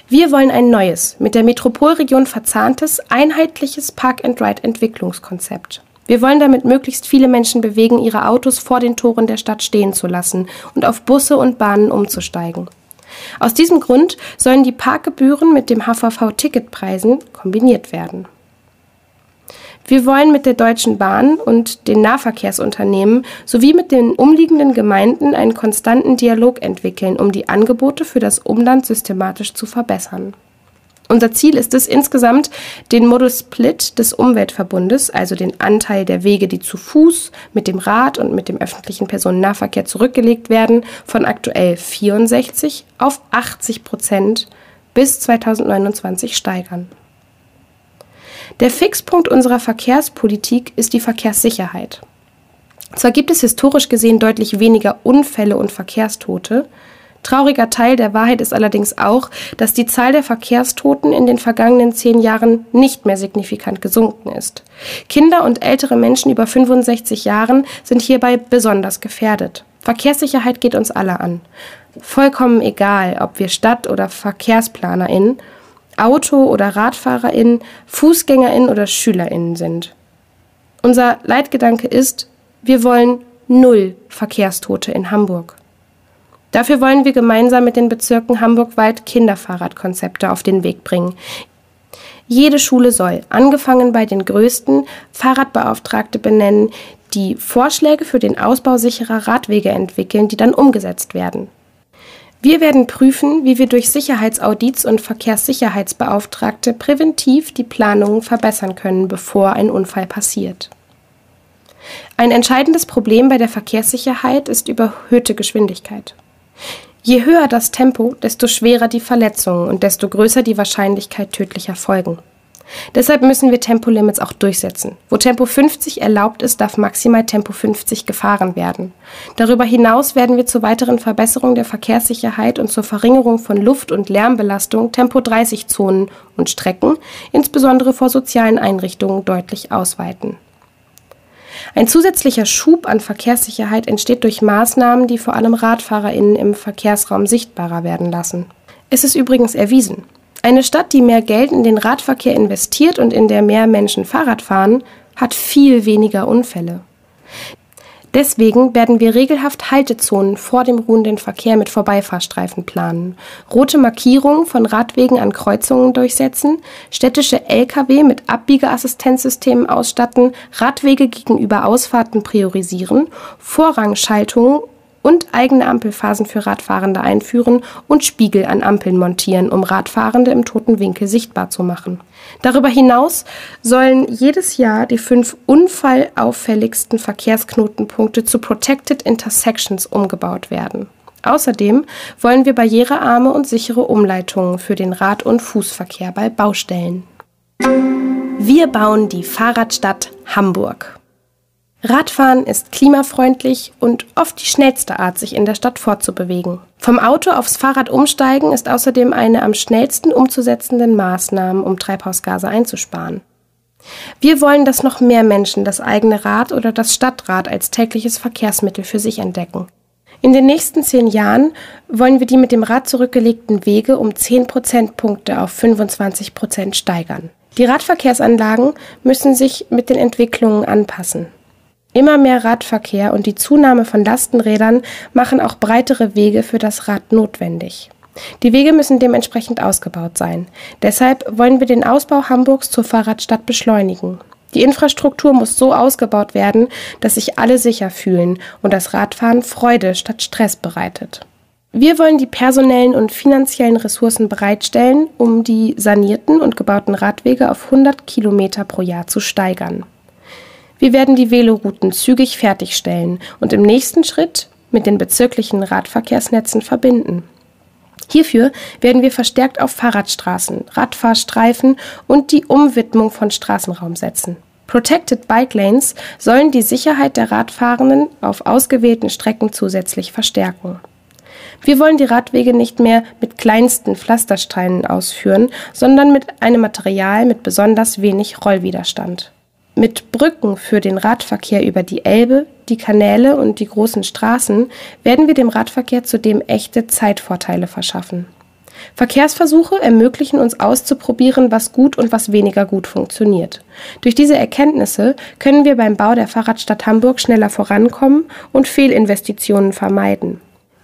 Wir wollen ein neues, mit der Metropolregion verzahntes, einheitliches Park-and-Ride-Entwicklungskonzept. Wir wollen damit möglichst viele Menschen bewegen, ihre Autos vor den Toren der Stadt stehen zu lassen und auf Busse und Bahnen umzusteigen. Aus diesem Grund sollen die Parkgebühren mit dem HVV-Ticketpreisen kombiniert werden. Wir wollen mit der Deutschen Bahn und den Nahverkehrsunternehmen sowie mit den umliegenden Gemeinden einen konstanten Dialog entwickeln, um die Angebote für das Umland systematisch zu verbessern. Unser Ziel ist es insgesamt, den Modus Split des Umweltverbundes, also den Anteil der Wege, die zu Fuß, mit dem Rad und mit dem öffentlichen Personennahverkehr zurückgelegt werden, von aktuell 64 auf 80 Prozent bis 2029 steigern. Der Fixpunkt unserer Verkehrspolitik ist die Verkehrssicherheit. Zwar gibt es historisch gesehen deutlich weniger Unfälle und Verkehrstote, Trauriger Teil der Wahrheit ist allerdings auch, dass die Zahl der Verkehrstoten in den vergangenen zehn Jahren nicht mehr signifikant gesunken ist. Kinder und ältere Menschen über 65 Jahren sind hierbei besonders gefährdet. Verkehrssicherheit geht uns alle an. Vollkommen egal, ob wir Stadt- oder VerkehrsplanerInnen Auto- oder RadfahrerInnen, FußgängerInnen oder SchülerInnen sind. Unser Leitgedanke ist, wir wollen null Verkehrstote in Hamburg. Dafür wollen wir gemeinsam mit den Bezirken Hamburg-Wald Kinderfahrradkonzepte auf den Weg bringen. Jede Schule soll, angefangen bei den größten, Fahrradbeauftragte benennen, die Vorschläge für den Ausbau sicherer Radwege entwickeln, die dann umgesetzt werden. Wir werden prüfen, wie wir durch Sicherheitsaudits und Verkehrssicherheitsbeauftragte präventiv die Planungen verbessern können, bevor ein Unfall passiert. Ein entscheidendes Problem bei der Verkehrssicherheit ist überhöhte Geschwindigkeit. Je höher das Tempo, desto schwerer die Verletzungen und desto größer die Wahrscheinlichkeit tödlicher Folgen. Deshalb müssen wir Tempolimits auch durchsetzen. Wo Tempo 50 erlaubt ist, darf maximal Tempo 50 gefahren werden. Darüber hinaus werden wir zur weiteren Verbesserung der Verkehrssicherheit und zur Verringerung von Luft- und Lärmbelastung Tempo 30 Zonen und Strecken, insbesondere vor sozialen Einrichtungen, deutlich ausweiten. Ein zusätzlicher Schub an Verkehrssicherheit entsteht durch Maßnahmen, die vor allem RadfahrerInnen im Verkehrsraum sichtbarer werden lassen. Es ist übrigens erwiesen, eine Stadt, die mehr Geld in den Radverkehr investiert und in der mehr Menschen Fahrrad fahren, hat viel weniger Unfälle. Deswegen werden wir regelhaft Haltezonen vor dem ruhenden Verkehr mit Vorbeifahrstreifen planen, rote Markierungen von Radwegen an Kreuzungen durchsetzen, städtische Lkw mit Abbiegeassistenzsystemen ausstatten, Radwege gegenüber Ausfahrten priorisieren, Vorrangschaltungen und eigene Ampelphasen für Radfahrende einführen und Spiegel an Ampeln montieren, um Radfahrende im toten Winkel sichtbar zu machen. Darüber hinaus sollen jedes Jahr die fünf unfallauffälligsten Verkehrsknotenpunkte zu Protected Intersections umgebaut werden. Außerdem wollen wir barrierearme und sichere Umleitungen für den Rad- und Fußverkehr bei Baustellen. Wir bauen die Fahrradstadt Hamburg. Radfahren ist klimafreundlich und oft die schnellste Art, sich in der Stadt fortzubewegen. Vom Auto aufs Fahrrad umsteigen ist außerdem eine am schnellsten umzusetzenden Maßnahme, um Treibhausgase einzusparen. Wir wollen, dass noch mehr Menschen das eigene Rad oder das Stadtrad als tägliches Verkehrsmittel für sich entdecken. In den nächsten zehn Jahren wollen wir die mit dem Rad zurückgelegten Wege um 10 Prozentpunkte auf 25 Prozent steigern. Die Radverkehrsanlagen müssen sich mit den Entwicklungen anpassen. Immer mehr Radverkehr und die Zunahme von Lastenrädern machen auch breitere Wege für das Rad notwendig. Die Wege müssen dementsprechend ausgebaut sein. Deshalb wollen wir den Ausbau Hamburgs zur Fahrradstadt beschleunigen. Die Infrastruktur muss so ausgebaut werden, dass sich alle sicher fühlen und das Radfahren Freude statt Stress bereitet. Wir wollen die personellen und finanziellen Ressourcen bereitstellen, um die sanierten und gebauten Radwege auf 100 Kilometer pro Jahr zu steigern. Wir werden die Velorouten zügig fertigstellen und im nächsten Schritt mit den bezirklichen Radverkehrsnetzen verbinden. Hierfür werden wir verstärkt auf Fahrradstraßen, Radfahrstreifen und die Umwidmung von Straßenraum setzen. Protected Bike Lanes sollen die Sicherheit der Radfahrenden auf ausgewählten Strecken zusätzlich verstärken. Wir wollen die Radwege nicht mehr mit kleinsten Pflastersteinen ausführen, sondern mit einem Material mit besonders wenig Rollwiderstand. Mit Brücken für den Radverkehr über die Elbe, die Kanäle und die großen Straßen werden wir dem Radverkehr zudem echte Zeitvorteile verschaffen. Verkehrsversuche ermöglichen uns auszuprobieren, was gut und was weniger gut funktioniert. Durch diese Erkenntnisse können wir beim Bau der Fahrradstadt Hamburg schneller vorankommen und Fehlinvestitionen vermeiden.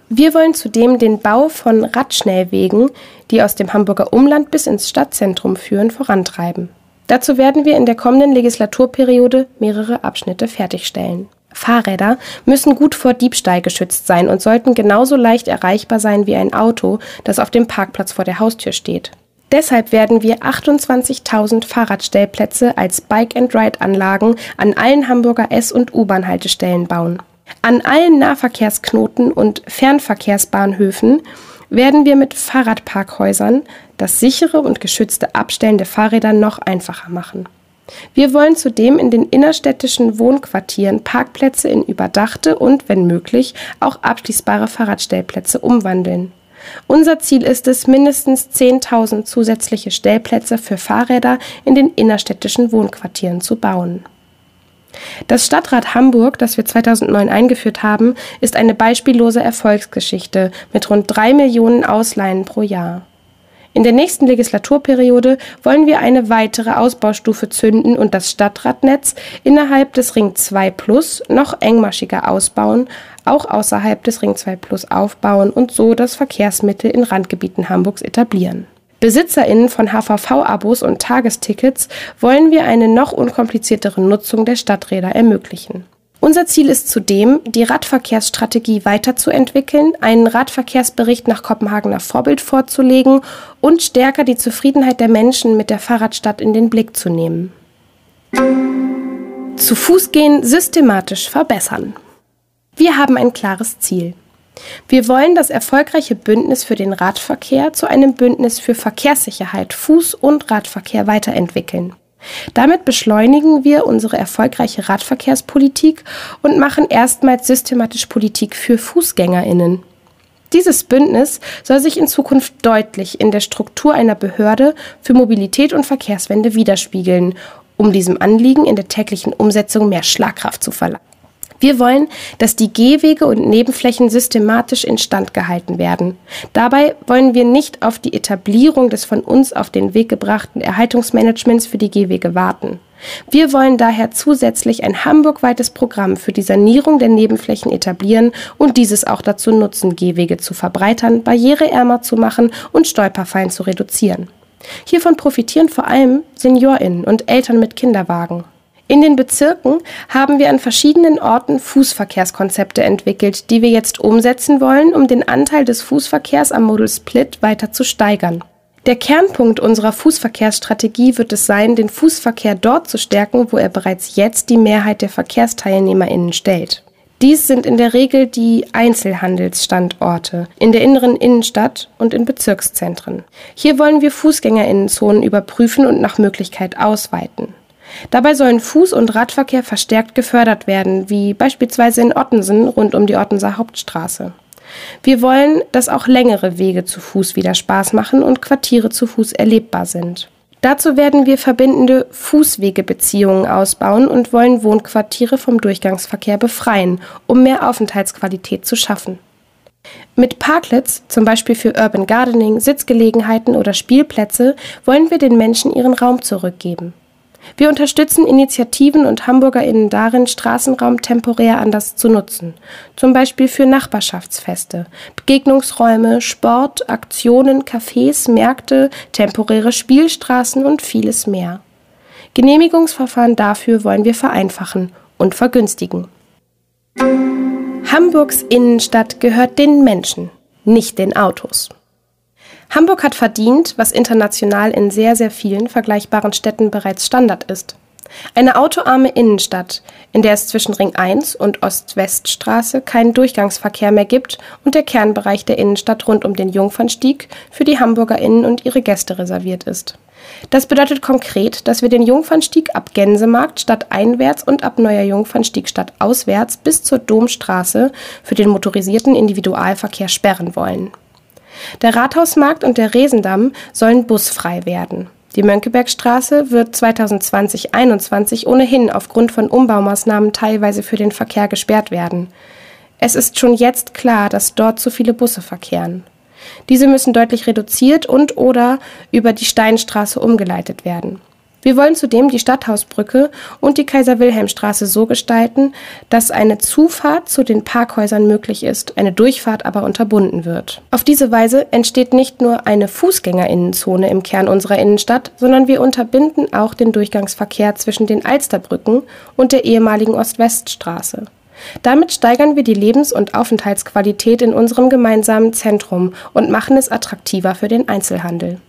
Wir wollen zudem den Bau von Radschnellwegen, die aus dem Hamburger Umland bis ins Stadtzentrum führen, vorantreiben. Dazu werden wir in der kommenden Legislaturperiode mehrere Abschnitte fertigstellen. Fahrräder müssen gut vor Diebstahl geschützt sein und sollten genauso leicht erreichbar sein wie ein Auto, das auf dem Parkplatz vor der Haustür steht. Deshalb werden wir 28.000 Fahrradstellplätze als Bike-and-Ride-Anlagen an allen Hamburger S- und U-Bahn-Haltestellen bauen. An allen Nahverkehrsknoten und Fernverkehrsbahnhöfen werden wir mit Fahrradparkhäusern das sichere und geschützte Abstellen der Fahrräder noch einfacher machen. Wir wollen zudem in den innerstädtischen Wohnquartieren Parkplätze in überdachte und, wenn möglich, auch abschließbare Fahrradstellplätze umwandeln. Unser Ziel ist es, mindestens 10.000 zusätzliche Stellplätze für Fahrräder in den innerstädtischen Wohnquartieren zu bauen. Das Stadtrat Hamburg, das wir 2009 eingeführt haben, ist eine beispiellose Erfolgsgeschichte mit rund drei Millionen Ausleihen pro Jahr. In der nächsten Legislaturperiode wollen wir eine weitere Ausbaustufe zünden und das Stadtradnetz innerhalb des Ring 2 Plus noch engmaschiger ausbauen, auch außerhalb des Ring 2 Plus aufbauen und so das Verkehrsmittel in Randgebieten Hamburgs etablieren. BesitzerInnen von HVV-Abos und Tagestickets wollen wir eine noch unkompliziertere Nutzung der Stadträder ermöglichen. Unser Ziel ist zudem, die Radverkehrsstrategie weiterzuentwickeln, einen Radverkehrsbericht nach Kopenhagener Vorbild vorzulegen und stärker die Zufriedenheit der Menschen mit der Fahrradstadt in den Blick zu nehmen. Zu Fuß gehen systematisch verbessern. Wir haben ein klares Ziel. Wir wollen das erfolgreiche Bündnis für den Radverkehr zu einem Bündnis für Verkehrssicherheit, Fuß- und Radverkehr weiterentwickeln. Damit beschleunigen wir unsere erfolgreiche Radverkehrspolitik und machen erstmals systematisch Politik für Fußgängerinnen. Dieses Bündnis soll sich in Zukunft deutlich in der Struktur einer Behörde für Mobilität und Verkehrswende widerspiegeln, um diesem Anliegen in der täglichen Umsetzung mehr Schlagkraft zu verleihen. Wir wollen, dass die Gehwege und Nebenflächen systematisch instand gehalten werden. Dabei wollen wir nicht auf die Etablierung des von uns auf den Weg gebrachten Erhaltungsmanagements für die Gehwege warten. Wir wollen daher zusätzlich ein hamburgweites Programm für die Sanierung der Nebenflächen etablieren und dieses auch dazu nutzen, Gehwege zu verbreitern, barriereärmer zu machen und Stolperfallen zu reduzieren. Hiervon profitieren vor allem SeniorInnen und Eltern mit Kinderwagen. In den Bezirken haben wir an verschiedenen Orten Fußverkehrskonzepte entwickelt, die wir jetzt umsetzen wollen, um den Anteil des Fußverkehrs am Model Split weiter zu steigern. Der Kernpunkt unserer Fußverkehrsstrategie wird es sein, den Fußverkehr dort zu stärken, wo er bereits jetzt die Mehrheit der Verkehrsteilnehmerinnen stellt. Dies sind in der Regel die Einzelhandelsstandorte in der inneren Innenstadt und in Bezirkszentren. Hier wollen wir Fußgängerinnenzonen überprüfen und nach Möglichkeit ausweiten. Dabei sollen Fuß- und Radverkehr verstärkt gefördert werden, wie beispielsweise in Ottensen rund um die Ottenser Hauptstraße. Wir wollen, dass auch längere Wege zu Fuß wieder Spaß machen und Quartiere zu Fuß erlebbar sind. Dazu werden wir verbindende Fußwegebeziehungen ausbauen und wollen Wohnquartiere vom Durchgangsverkehr befreien, um mehr Aufenthaltsqualität zu schaffen. Mit Parklets, zum Beispiel für Urban Gardening, Sitzgelegenheiten oder Spielplätze, wollen wir den Menschen ihren Raum zurückgeben. Wir unterstützen Initiativen und HamburgerInnen darin, Straßenraum temporär anders zu nutzen. Zum Beispiel für Nachbarschaftsfeste, Begegnungsräume, Sport, Aktionen, Cafés, Märkte, temporäre Spielstraßen und vieles mehr. Genehmigungsverfahren dafür wollen wir vereinfachen und vergünstigen. Hamburgs Innenstadt gehört den Menschen, nicht den Autos. Hamburg hat verdient, was international in sehr, sehr vielen vergleichbaren Städten bereits Standard ist. Eine autoarme Innenstadt, in der es zwischen Ring 1 und Ost-West-Straße keinen Durchgangsverkehr mehr gibt und der Kernbereich der Innenstadt rund um den Jungfernstieg für die HamburgerInnen und ihre Gäste reserviert ist. Das bedeutet konkret, dass wir den Jungfernstieg ab Gänsemarkt stadteinwärts und ab Neuer Jungfernstieg stadtauswärts bis zur Domstraße für den motorisierten Individualverkehr sperren wollen. Der Rathausmarkt und der Resendamm sollen busfrei werden. Die Mönckebergstraße wird 2020-21 ohnehin aufgrund von Umbaumaßnahmen teilweise für den Verkehr gesperrt werden. Es ist schon jetzt klar, dass dort zu viele Busse verkehren. Diese müssen deutlich reduziert und oder über die Steinstraße umgeleitet werden. Wir wollen zudem die Stadthausbrücke und die Kaiser-Wilhelm-Straße so gestalten, dass eine Zufahrt zu den Parkhäusern möglich ist, eine Durchfahrt aber unterbunden wird. Auf diese Weise entsteht nicht nur eine Fußgängerinnenzone im Kern unserer Innenstadt, sondern wir unterbinden auch den Durchgangsverkehr zwischen den Alsterbrücken und der ehemaligen Ost-West-Straße. Damit steigern wir die Lebens- und Aufenthaltsqualität in unserem gemeinsamen Zentrum und machen es attraktiver für den Einzelhandel.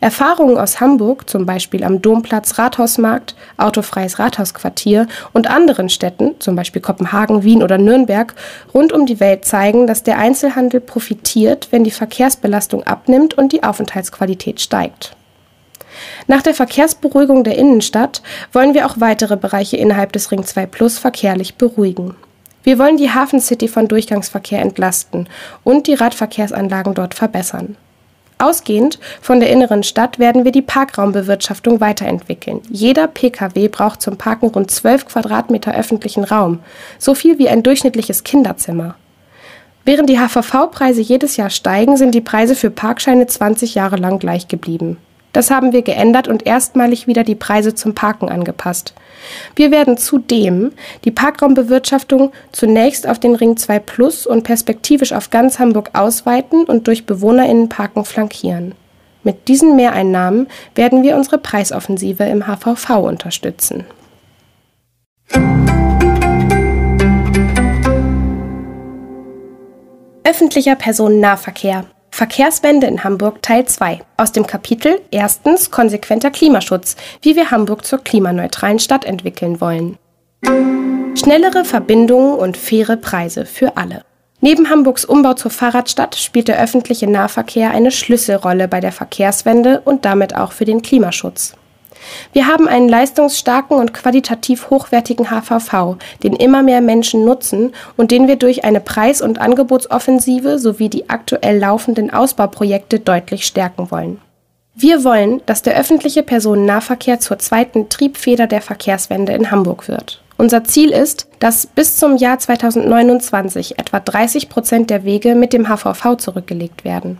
Erfahrungen aus Hamburg, zum Beispiel am Domplatz Rathausmarkt, Autofreies Rathausquartier und anderen Städten, zum Beispiel Kopenhagen, Wien oder Nürnberg, rund um die Welt zeigen, dass der Einzelhandel profitiert, wenn die Verkehrsbelastung abnimmt und die Aufenthaltsqualität steigt. Nach der Verkehrsberuhigung der Innenstadt wollen wir auch weitere Bereiche innerhalb des Ring 2 Plus verkehrlich beruhigen. Wir wollen die Hafen City von Durchgangsverkehr entlasten und die Radverkehrsanlagen dort verbessern. Ausgehend von der inneren Stadt werden wir die Parkraumbewirtschaftung weiterentwickeln. Jeder Pkw braucht zum Parken rund 12 Quadratmeter öffentlichen Raum, so viel wie ein durchschnittliches Kinderzimmer. Während die HVV-Preise jedes Jahr steigen, sind die Preise für Parkscheine 20 Jahre lang gleich geblieben. Das haben wir geändert und erstmalig wieder die Preise zum Parken angepasst. Wir werden zudem die Parkraumbewirtschaftung zunächst auf den Ring 2 Plus und perspektivisch auf ganz Hamburg ausweiten und durch Bewohnerinnenparken flankieren. Mit diesen Mehreinnahmen werden wir unsere Preisoffensive im HVV unterstützen. Öffentlicher Personennahverkehr Verkehrswende in Hamburg Teil 2 aus dem Kapitel Erstens konsequenter Klimaschutz, wie wir Hamburg zur klimaneutralen Stadt entwickeln wollen. Schnellere Verbindungen und faire Preise für alle. Neben Hamburgs Umbau zur Fahrradstadt spielt der öffentliche Nahverkehr eine Schlüsselrolle bei der Verkehrswende und damit auch für den Klimaschutz. Wir haben einen leistungsstarken und qualitativ hochwertigen HVV, den immer mehr Menschen nutzen und den wir durch eine Preis- und Angebotsoffensive sowie die aktuell laufenden Ausbauprojekte deutlich stärken wollen. Wir wollen, dass der öffentliche Personennahverkehr zur zweiten Triebfeder der Verkehrswende in Hamburg wird. Unser Ziel ist, dass bis zum Jahr 2029 etwa 30 Prozent der Wege mit dem HVV zurückgelegt werden.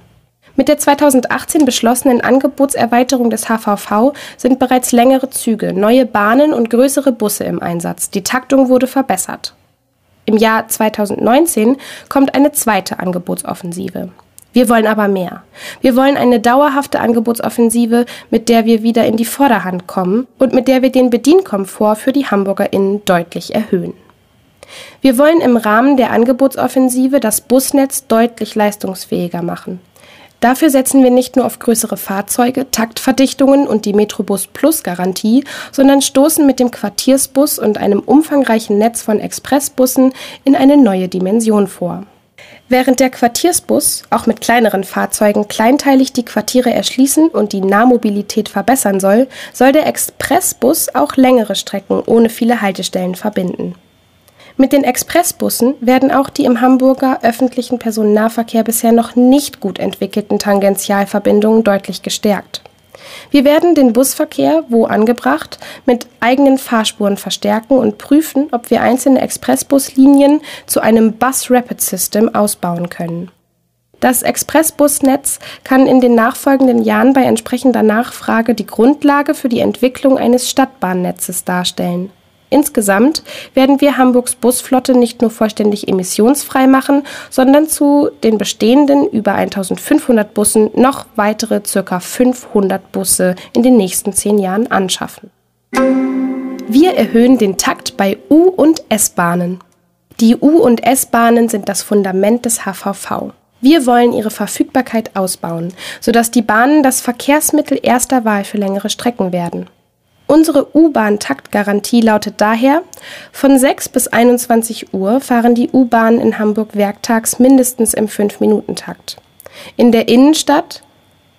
Mit der 2018 beschlossenen Angebotserweiterung des HVV sind bereits längere Züge, neue Bahnen und größere Busse im Einsatz. Die Taktung wurde verbessert. Im Jahr 2019 kommt eine zweite Angebotsoffensive. Wir wollen aber mehr. Wir wollen eine dauerhafte Angebotsoffensive, mit der wir wieder in die Vorderhand kommen und mit der wir den Bedienkomfort für die HamburgerInnen deutlich erhöhen. Wir wollen im Rahmen der Angebotsoffensive das Busnetz deutlich leistungsfähiger machen. Dafür setzen wir nicht nur auf größere Fahrzeuge, Taktverdichtungen und die Metrobus Plus Garantie, sondern stoßen mit dem Quartiersbus und einem umfangreichen Netz von Expressbussen in eine neue Dimension vor. Während der Quartiersbus auch mit kleineren Fahrzeugen kleinteilig die Quartiere erschließen und die Nahmobilität verbessern soll, soll der Expressbus auch längere Strecken ohne viele Haltestellen verbinden. Mit den Expressbussen werden auch die im Hamburger öffentlichen Personennahverkehr bisher noch nicht gut entwickelten Tangentialverbindungen deutlich gestärkt. Wir werden den Busverkehr, wo angebracht, mit eigenen Fahrspuren verstärken und prüfen, ob wir einzelne Expressbuslinien zu einem Bus Rapid System ausbauen können. Das Expressbusnetz kann in den nachfolgenden Jahren bei entsprechender Nachfrage die Grundlage für die Entwicklung eines Stadtbahnnetzes darstellen. Insgesamt werden wir Hamburgs Busflotte nicht nur vollständig emissionsfrei machen, sondern zu den bestehenden über 1500 Bussen noch weitere ca. 500 Busse in den nächsten zehn Jahren anschaffen. Wir erhöhen den Takt bei U- und S-Bahnen. Die U- und S-Bahnen sind das Fundament des HVV. Wir wollen ihre Verfügbarkeit ausbauen, sodass die Bahnen das Verkehrsmittel erster Wahl für längere Strecken werden. Unsere U-Bahn-Taktgarantie lautet daher, von 6 bis 21 Uhr fahren die U-Bahnen in Hamburg werktags mindestens im 5-Minuten-Takt. In der Innenstadt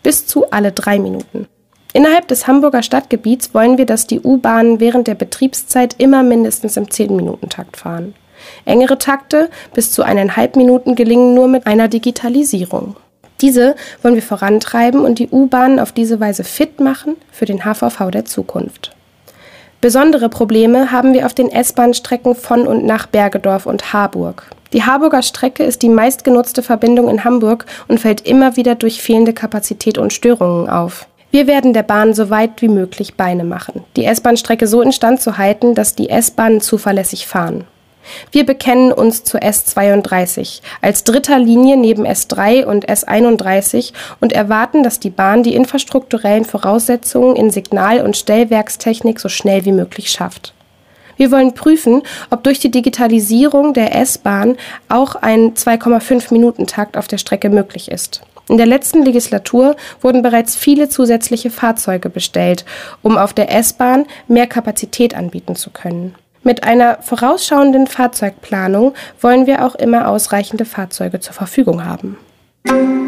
bis zu alle drei Minuten. Innerhalb des Hamburger Stadtgebiets wollen wir, dass die U-Bahnen während der Betriebszeit immer mindestens im 10-Minuten-Takt fahren. Engere Takte bis zu eineinhalb Minuten gelingen nur mit einer Digitalisierung. Diese wollen wir vorantreiben und die U-Bahnen auf diese Weise fit machen für den HVV der Zukunft. Besondere Probleme haben wir auf den S-Bahn-Strecken von und nach Bergedorf und Harburg. Die Harburger Strecke ist die meistgenutzte Verbindung in Hamburg und fällt immer wieder durch fehlende Kapazität und Störungen auf. Wir werden der Bahn so weit wie möglich Beine machen, die S-Bahn-Strecke so instand zu halten, dass die S-Bahnen zuverlässig fahren. Wir bekennen uns zur S32 als dritter Linie neben S3 und S31 und erwarten, dass die Bahn die infrastrukturellen Voraussetzungen in Signal- und Stellwerkstechnik so schnell wie möglich schafft. Wir wollen prüfen, ob durch die Digitalisierung der S-Bahn auch ein 2,5 Minuten Takt auf der Strecke möglich ist. In der letzten Legislatur wurden bereits viele zusätzliche Fahrzeuge bestellt, um auf der S-Bahn mehr Kapazität anbieten zu können. Mit einer vorausschauenden Fahrzeugplanung wollen wir auch immer ausreichende Fahrzeuge zur Verfügung haben.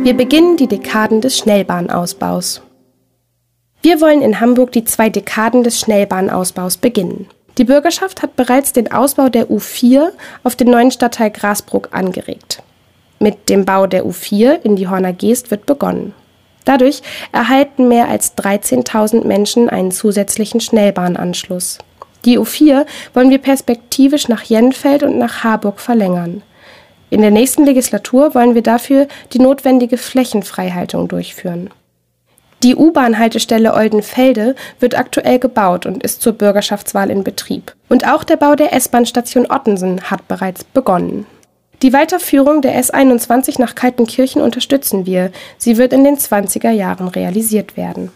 Wir beginnen die Dekaden des Schnellbahnausbaus. Wir wollen in Hamburg die zwei Dekaden des Schnellbahnausbaus beginnen. Die Bürgerschaft hat bereits den Ausbau der U4 auf den neuen Stadtteil Grasbruck angeregt. Mit dem Bau der U4 in die Horner Geest wird begonnen. Dadurch erhalten mehr als 13.000 Menschen einen zusätzlichen Schnellbahnanschluss. Die U4 wollen wir perspektivisch nach Jenfeld und nach Harburg verlängern. In der nächsten Legislatur wollen wir dafür die notwendige Flächenfreihaltung durchführen. Die U-Bahn-Haltestelle Oldenfelde wird aktuell gebaut und ist zur Bürgerschaftswahl in Betrieb. Und auch der Bau der S-Bahn-Station Ottensen hat bereits begonnen. Die Weiterführung der S21 nach Kaltenkirchen unterstützen wir. Sie wird in den 20er Jahren realisiert werden.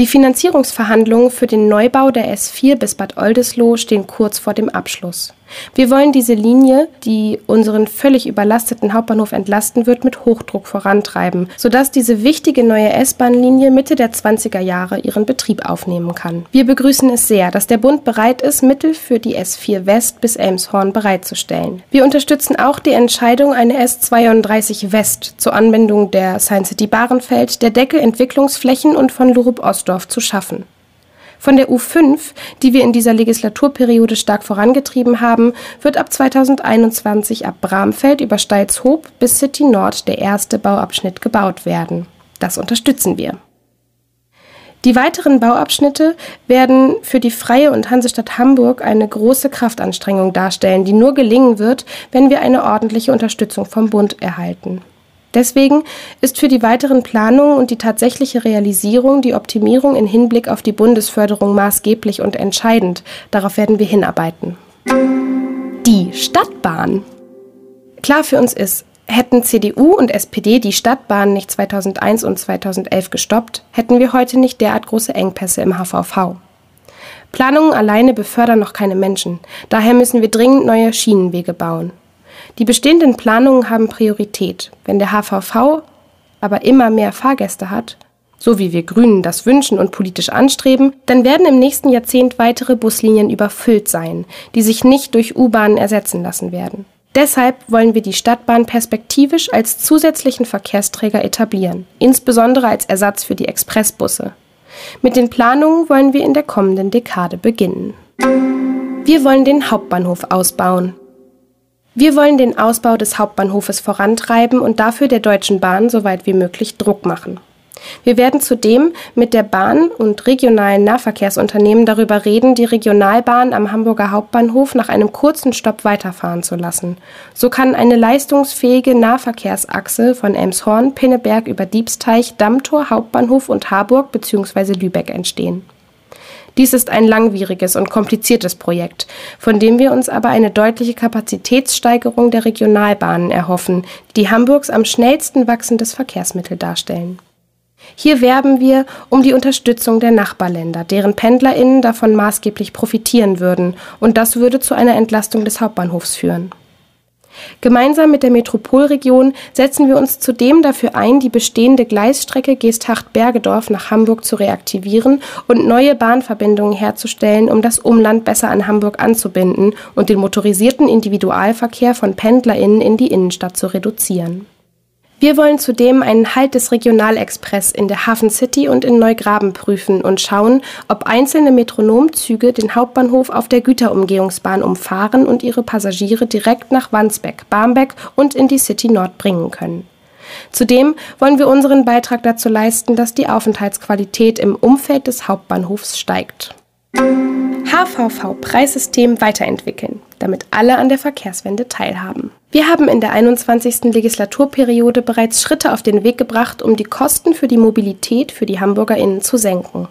Die Finanzierungsverhandlungen für den Neubau der S4 bis Bad Oldesloe stehen kurz vor dem Abschluss. Wir wollen diese Linie, die unseren völlig überlasteten Hauptbahnhof entlasten wird, mit Hochdruck vorantreiben, sodass diese wichtige neue S-Bahn-Linie Mitte der 20er Jahre ihren Betrieb aufnehmen kann. Wir begrüßen es sehr, dass der Bund bereit ist, Mittel für die S4 West bis Elmshorn bereitzustellen. Wir unterstützen auch die Entscheidung, eine S32 West zur Anbindung der Science City Bahrenfeld, der Decke Entwicklungsflächen und von Lurup Ostdorf zu schaffen. Von der U5, die wir in dieser Legislaturperiode stark vorangetrieben haben, wird ab 2021 ab Bramfeld über Steilshoop bis City Nord der erste Bauabschnitt gebaut werden. Das unterstützen wir. Die weiteren Bauabschnitte werden für die Freie und Hansestadt Hamburg eine große Kraftanstrengung darstellen, die nur gelingen wird, wenn wir eine ordentliche Unterstützung vom Bund erhalten. Deswegen ist für die weiteren Planungen und die tatsächliche Realisierung die Optimierung in Hinblick auf die Bundesförderung maßgeblich und entscheidend. Darauf werden wir hinarbeiten. Die Stadtbahn. Klar für uns ist, hätten CDU und SPD die Stadtbahn nicht 2001 und 2011 gestoppt, hätten wir heute nicht derart große Engpässe im HVV. Planungen alleine befördern noch keine Menschen. Daher müssen wir dringend neue Schienenwege bauen. Die bestehenden Planungen haben Priorität. Wenn der HVV aber immer mehr Fahrgäste hat, so wie wir Grünen das wünschen und politisch anstreben, dann werden im nächsten Jahrzehnt weitere Buslinien überfüllt sein, die sich nicht durch U-Bahnen ersetzen lassen werden. Deshalb wollen wir die Stadtbahn perspektivisch als zusätzlichen Verkehrsträger etablieren, insbesondere als Ersatz für die Expressbusse. Mit den Planungen wollen wir in der kommenden Dekade beginnen. Wir wollen den Hauptbahnhof ausbauen. Wir wollen den Ausbau des Hauptbahnhofes vorantreiben und dafür der Deutschen Bahn so weit wie möglich Druck machen. Wir werden zudem mit der Bahn und regionalen Nahverkehrsunternehmen darüber reden, die Regionalbahn am Hamburger Hauptbahnhof nach einem kurzen Stopp weiterfahren zu lassen. So kann eine leistungsfähige Nahverkehrsachse von Elmshorn, Pinneberg über Diebsteich, Dammtor, Hauptbahnhof und Harburg bzw. Lübeck entstehen. Dies ist ein langwieriges und kompliziertes Projekt, von dem wir uns aber eine deutliche Kapazitätssteigerung der Regionalbahnen erhoffen, die Hamburgs am schnellsten wachsendes Verkehrsmittel darstellen. Hier werben wir um die Unterstützung der Nachbarländer, deren PendlerInnen davon maßgeblich profitieren würden, und das würde zu einer Entlastung des Hauptbahnhofs führen. Gemeinsam mit der Metropolregion setzen wir uns zudem dafür ein, die bestehende Gleisstrecke Geesthacht-Bergedorf nach Hamburg zu reaktivieren und neue Bahnverbindungen herzustellen, um das Umland besser an Hamburg anzubinden und den motorisierten Individualverkehr von PendlerInnen in die Innenstadt zu reduzieren. Wir wollen zudem einen Halt des Regionalexpress in der Hafen City und in Neugraben prüfen und schauen, ob einzelne Metronomzüge den Hauptbahnhof auf der Güterumgehungsbahn umfahren und ihre Passagiere direkt nach Wandsbek, Barmbek und in die City Nord bringen können. Zudem wollen wir unseren Beitrag dazu leisten, dass die Aufenthaltsqualität im Umfeld des Hauptbahnhofs steigt. HVV-Preissystem weiterentwickeln, damit alle an der Verkehrswende teilhaben. Wir haben in der 21. Legislaturperiode bereits Schritte auf den Weg gebracht, um die Kosten für die Mobilität für die HamburgerInnen zu senken.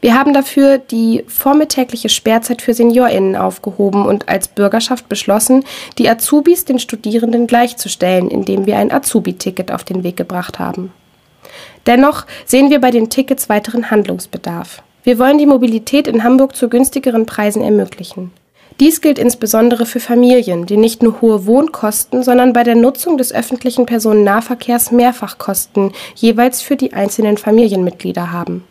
Wir haben dafür die vormittägliche Sperrzeit für SeniorInnen aufgehoben und als Bürgerschaft beschlossen, die Azubis den Studierenden gleichzustellen, indem wir ein Azubi-Ticket auf den Weg gebracht haben. Dennoch sehen wir bei den Tickets weiteren Handlungsbedarf. Wir wollen die Mobilität in Hamburg zu günstigeren Preisen ermöglichen. Dies gilt insbesondere für Familien, die nicht nur hohe Wohnkosten, sondern bei der Nutzung des öffentlichen Personennahverkehrs Mehrfachkosten jeweils für die einzelnen Familienmitglieder haben.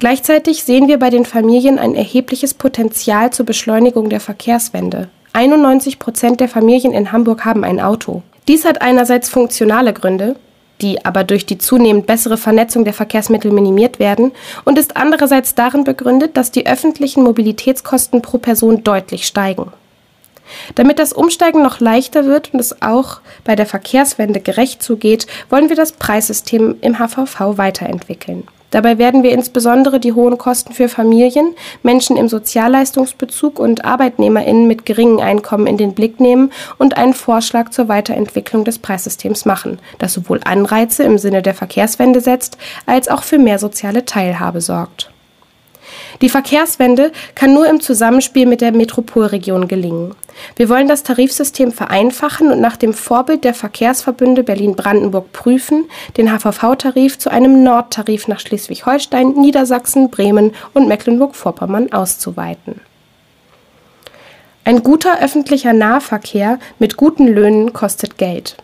Gleichzeitig sehen wir bei den Familien ein erhebliches Potenzial zur Beschleunigung der Verkehrswende. 91 Prozent der Familien in Hamburg haben ein Auto. Dies hat einerseits funktionale Gründe, die aber durch die zunehmend bessere Vernetzung der Verkehrsmittel minimiert werden, und ist andererseits darin begründet, dass die öffentlichen Mobilitätskosten pro Person deutlich steigen. Damit das Umsteigen noch leichter wird und es auch bei der Verkehrswende gerecht zugeht, wollen wir das Preissystem im HVV weiterentwickeln. Dabei werden wir insbesondere die hohen Kosten für Familien, Menschen im Sozialleistungsbezug und Arbeitnehmerinnen mit geringem Einkommen in den Blick nehmen und einen Vorschlag zur Weiterentwicklung des Preissystems machen, das sowohl Anreize im Sinne der Verkehrswende setzt, als auch für mehr soziale Teilhabe sorgt. Die Verkehrswende kann nur im Zusammenspiel mit der Metropolregion gelingen. Wir wollen das Tarifsystem vereinfachen und nach dem Vorbild der Verkehrsverbünde Berlin-Brandenburg prüfen, den HVV-Tarif zu einem Nordtarif nach Schleswig-Holstein, Niedersachsen, Bremen und Mecklenburg-Vorpommern auszuweiten. Ein guter öffentlicher Nahverkehr mit guten Löhnen kostet Geld.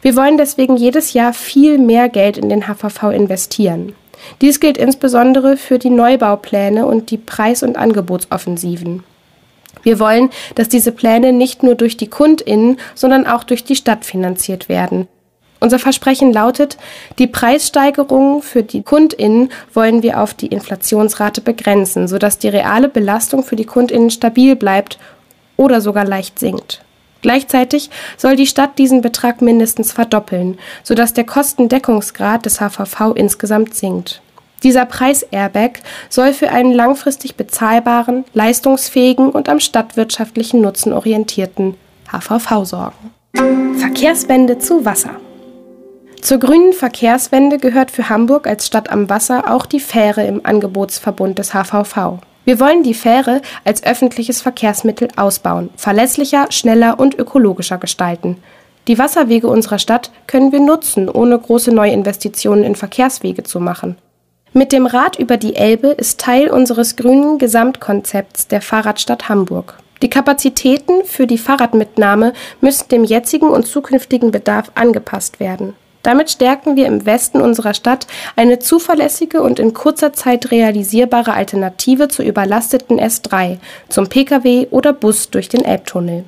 Wir wollen deswegen jedes Jahr viel mehr Geld in den HVV investieren. Dies gilt insbesondere für die Neubaupläne und die Preis- und Angebotsoffensiven. Wir wollen, dass diese Pläne nicht nur durch die Kundinnen, sondern auch durch die Stadt finanziert werden. Unser Versprechen lautet, die Preissteigerungen für die Kundinnen wollen wir auf die Inflationsrate begrenzen, sodass die reale Belastung für die Kundinnen stabil bleibt oder sogar leicht sinkt. Gleichzeitig soll die Stadt diesen Betrag mindestens verdoppeln, sodass der Kostendeckungsgrad des HVV insgesamt sinkt. Dieser Preis-Airbag soll für einen langfristig bezahlbaren, leistungsfähigen und am stadtwirtschaftlichen Nutzen orientierten HVV sorgen. Verkehrswende zu Wasser. Zur grünen Verkehrswende gehört für Hamburg als Stadt am Wasser auch die Fähre im Angebotsverbund des HVV. Wir wollen die Fähre als öffentliches Verkehrsmittel ausbauen, verlässlicher, schneller und ökologischer gestalten. Die Wasserwege unserer Stadt können wir nutzen, ohne große Neuinvestitionen in Verkehrswege zu machen. Mit dem Rad über die Elbe ist Teil unseres grünen Gesamtkonzepts der Fahrradstadt Hamburg. Die Kapazitäten für die Fahrradmitnahme müssen dem jetzigen und zukünftigen Bedarf angepasst werden. Damit stärken wir im Westen unserer Stadt eine zuverlässige und in kurzer Zeit realisierbare Alternative zur überlasteten S3, zum Pkw oder Bus durch den Elbtunnel.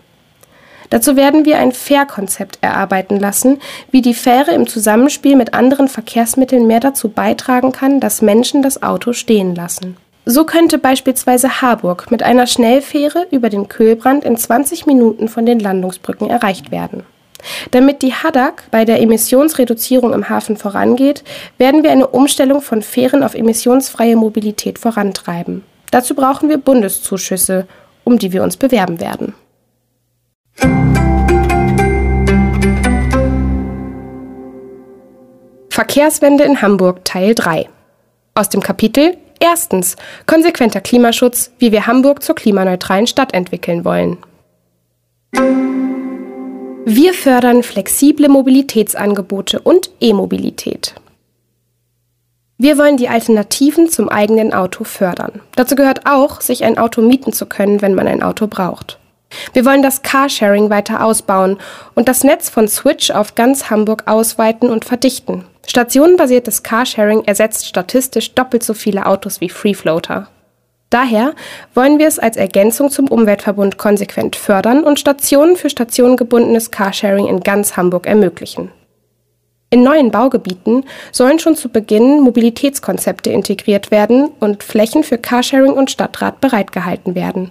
Dazu werden wir ein Fährkonzept erarbeiten lassen, wie die Fähre im Zusammenspiel mit anderen Verkehrsmitteln mehr dazu beitragen kann, dass Menschen das Auto stehen lassen. So könnte beispielsweise Harburg mit einer Schnellfähre über den Kühlbrand in 20 Minuten von den Landungsbrücken erreicht werden. Damit die Haddock bei der Emissionsreduzierung im Hafen vorangeht, werden wir eine Umstellung von Fähren auf emissionsfreie Mobilität vorantreiben. Dazu brauchen wir Bundeszuschüsse, um die wir uns bewerben werden. Verkehrswende in Hamburg Teil 3 aus dem Kapitel Erstens konsequenter Klimaschutz, wie wir Hamburg zur klimaneutralen Stadt entwickeln wollen. Wir fördern flexible Mobilitätsangebote und E-Mobilität. Wir wollen die Alternativen zum eigenen Auto fördern. Dazu gehört auch, sich ein Auto mieten zu können, wenn man ein Auto braucht. Wir wollen das Carsharing weiter ausbauen und das Netz von Switch auf ganz Hamburg ausweiten und verdichten. Stationenbasiertes Carsharing ersetzt statistisch doppelt so viele Autos wie Freefloater. Daher wollen wir es als Ergänzung zum Umweltverbund konsequent fördern und Stationen für stationengebundenes Carsharing in ganz Hamburg ermöglichen. In neuen Baugebieten sollen schon zu Beginn Mobilitätskonzepte integriert werden und Flächen für Carsharing und Stadtrat bereitgehalten werden.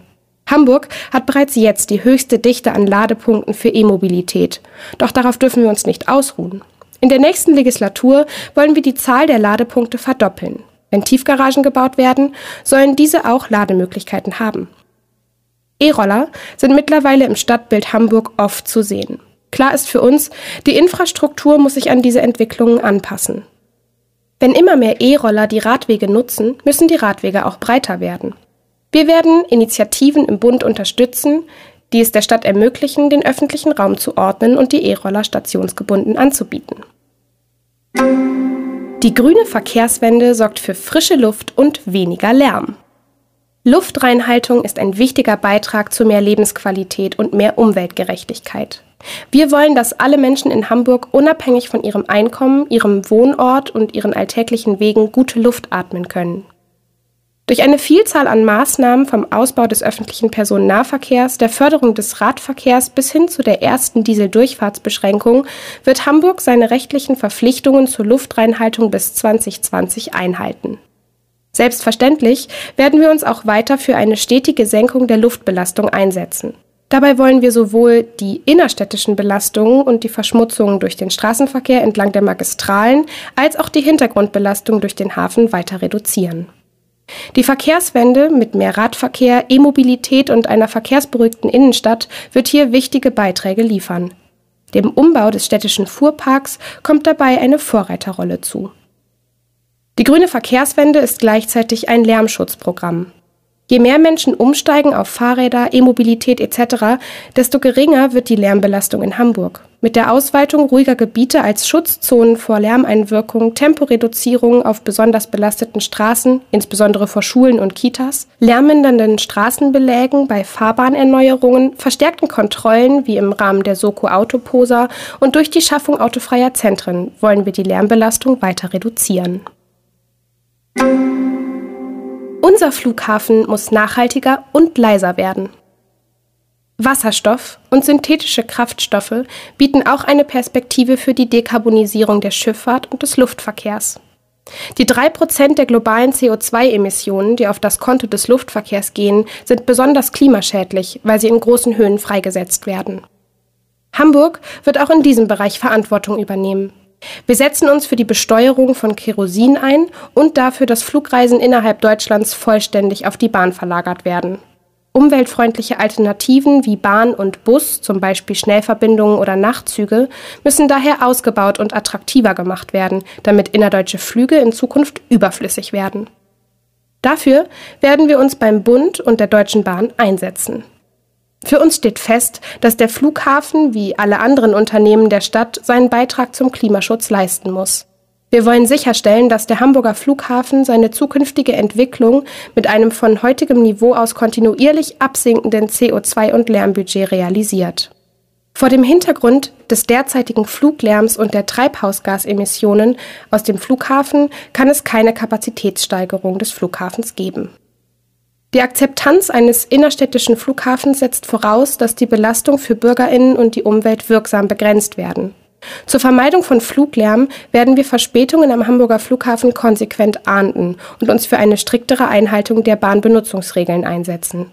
Hamburg hat bereits jetzt die höchste Dichte an Ladepunkten für E-Mobilität. Doch darauf dürfen wir uns nicht ausruhen. In der nächsten Legislatur wollen wir die Zahl der Ladepunkte verdoppeln. Wenn Tiefgaragen gebaut werden, sollen diese auch Lademöglichkeiten haben. E-Roller sind mittlerweile im Stadtbild Hamburg oft zu sehen. Klar ist für uns, die Infrastruktur muss sich an diese Entwicklungen anpassen. Wenn immer mehr E-Roller die Radwege nutzen, müssen die Radwege auch breiter werden. Wir werden Initiativen im Bund unterstützen, die es der Stadt ermöglichen, den öffentlichen Raum zu ordnen und die E-Roller stationsgebunden anzubieten. Die grüne Verkehrswende sorgt für frische Luft und weniger Lärm. Luftreinhaltung ist ein wichtiger Beitrag zu mehr Lebensqualität und mehr Umweltgerechtigkeit. Wir wollen, dass alle Menschen in Hamburg unabhängig von ihrem Einkommen, ihrem Wohnort und ihren alltäglichen Wegen gute Luft atmen können. Durch eine Vielzahl an Maßnahmen vom Ausbau des öffentlichen Personennahverkehrs, der Förderung des Radverkehrs bis hin zu der ersten Dieseldurchfahrtsbeschränkung wird Hamburg seine rechtlichen Verpflichtungen zur Luftreinhaltung bis 2020 einhalten. Selbstverständlich werden wir uns auch weiter für eine stetige Senkung der Luftbelastung einsetzen. Dabei wollen wir sowohl die innerstädtischen Belastungen und die Verschmutzungen durch den Straßenverkehr entlang der Magistralen als auch die Hintergrundbelastung durch den Hafen weiter reduzieren. Die Verkehrswende mit mehr Radverkehr, E-Mobilität und einer verkehrsberuhigten Innenstadt wird hier wichtige Beiträge liefern. Dem Umbau des städtischen Fuhrparks kommt dabei eine Vorreiterrolle zu. Die grüne Verkehrswende ist gleichzeitig ein Lärmschutzprogramm. Je mehr Menschen umsteigen auf Fahrräder, E-Mobilität etc., desto geringer wird die Lärmbelastung in Hamburg. Mit der Ausweitung ruhiger Gebiete als Schutzzonen vor Lärmeinwirkung, Temporeduzierung auf besonders belasteten Straßen, insbesondere vor Schulen und Kitas, lärmmindernden Straßenbelägen bei Fahrbahnerneuerungen, verstärkten Kontrollen wie im Rahmen der Soko Autoposa und durch die Schaffung autofreier Zentren wollen wir die Lärmbelastung weiter reduzieren. Unser Flughafen muss nachhaltiger und leiser werden. Wasserstoff und synthetische Kraftstoffe bieten auch eine Perspektive für die Dekarbonisierung der Schifffahrt und des Luftverkehrs. Die drei Prozent der globalen CO2-Emissionen, die auf das Konto des Luftverkehrs gehen, sind besonders klimaschädlich, weil sie in großen Höhen freigesetzt werden. Hamburg wird auch in diesem Bereich Verantwortung übernehmen. Wir setzen uns für die Besteuerung von Kerosin ein und dafür, dass Flugreisen innerhalb Deutschlands vollständig auf die Bahn verlagert werden. Umweltfreundliche Alternativen wie Bahn und Bus, zum Beispiel Schnellverbindungen oder Nachtzüge, müssen daher ausgebaut und attraktiver gemacht werden, damit innerdeutsche Flüge in Zukunft überflüssig werden. Dafür werden wir uns beim Bund und der Deutschen Bahn einsetzen. Für uns steht fest, dass der Flughafen wie alle anderen Unternehmen der Stadt seinen Beitrag zum Klimaschutz leisten muss. Wir wollen sicherstellen, dass der Hamburger Flughafen seine zukünftige Entwicklung mit einem von heutigem Niveau aus kontinuierlich absinkenden CO2- und Lärmbudget realisiert. Vor dem Hintergrund des derzeitigen Fluglärms und der Treibhausgasemissionen aus dem Flughafen kann es keine Kapazitätssteigerung des Flughafens geben. Die Akzeptanz eines innerstädtischen Flughafens setzt voraus, dass die Belastung für Bürgerinnen und die Umwelt wirksam begrenzt werden. Zur Vermeidung von Fluglärm werden wir Verspätungen am Hamburger Flughafen konsequent ahnden und uns für eine striktere Einhaltung der Bahnbenutzungsregeln einsetzen.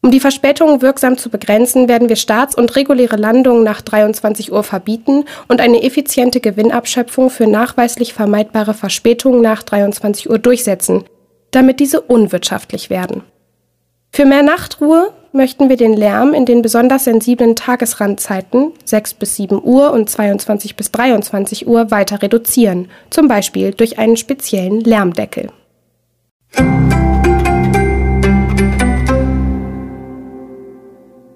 Um die Verspätungen wirksam zu begrenzen, werden wir Starts und reguläre Landungen nach 23 Uhr verbieten und eine effiziente Gewinnabschöpfung für nachweislich vermeidbare Verspätungen nach 23 Uhr durchsetzen, damit diese unwirtschaftlich werden. Für mehr Nachtruhe möchten wir den Lärm in den besonders sensiblen Tagesrandzeiten 6 bis 7 Uhr und 22 bis 23 Uhr weiter reduzieren, zum Beispiel durch einen speziellen Lärmdeckel.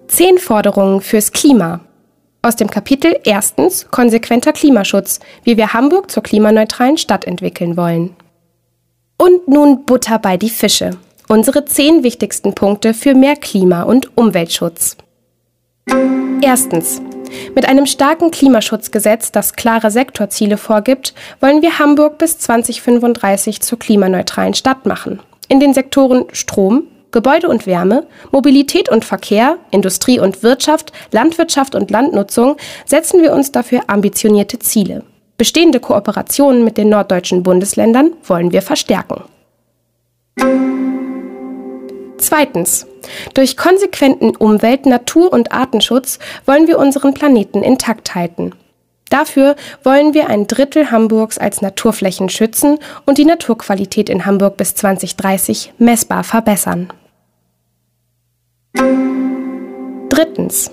Zehn Forderungen fürs Klima. Aus dem Kapitel erstens konsequenter Klimaschutz, wie wir Hamburg zur klimaneutralen Stadt entwickeln wollen. Und nun Butter bei die Fische. Unsere zehn wichtigsten Punkte für mehr Klima- und Umweltschutz. Erstens. Mit einem starken Klimaschutzgesetz, das klare Sektorziele vorgibt, wollen wir Hamburg bis 2035 zur klimaneutralen Stadt machen. In den Sektoren Strom, Gebäude und Wärme, Mobilität und Verkehr, Industrie und Wirtschaft, Landwirtschaft und Landnutzung setzen wir uns dafür ambitionierte Ziele. Bestehende Kooperationen mit den norddeutschen Bundesländern wollen wir verstärken. Zweitens. Durch konsequenten Umwelt-, Natur- und Artenschutz wollen wir unseren Planeten intakt halten. Dafür wollen wir ein Drittel Hamburgs als Naturflächen schützen und die Naturqualität in Hamburg bis 2030 messbar verbessern. Drittens.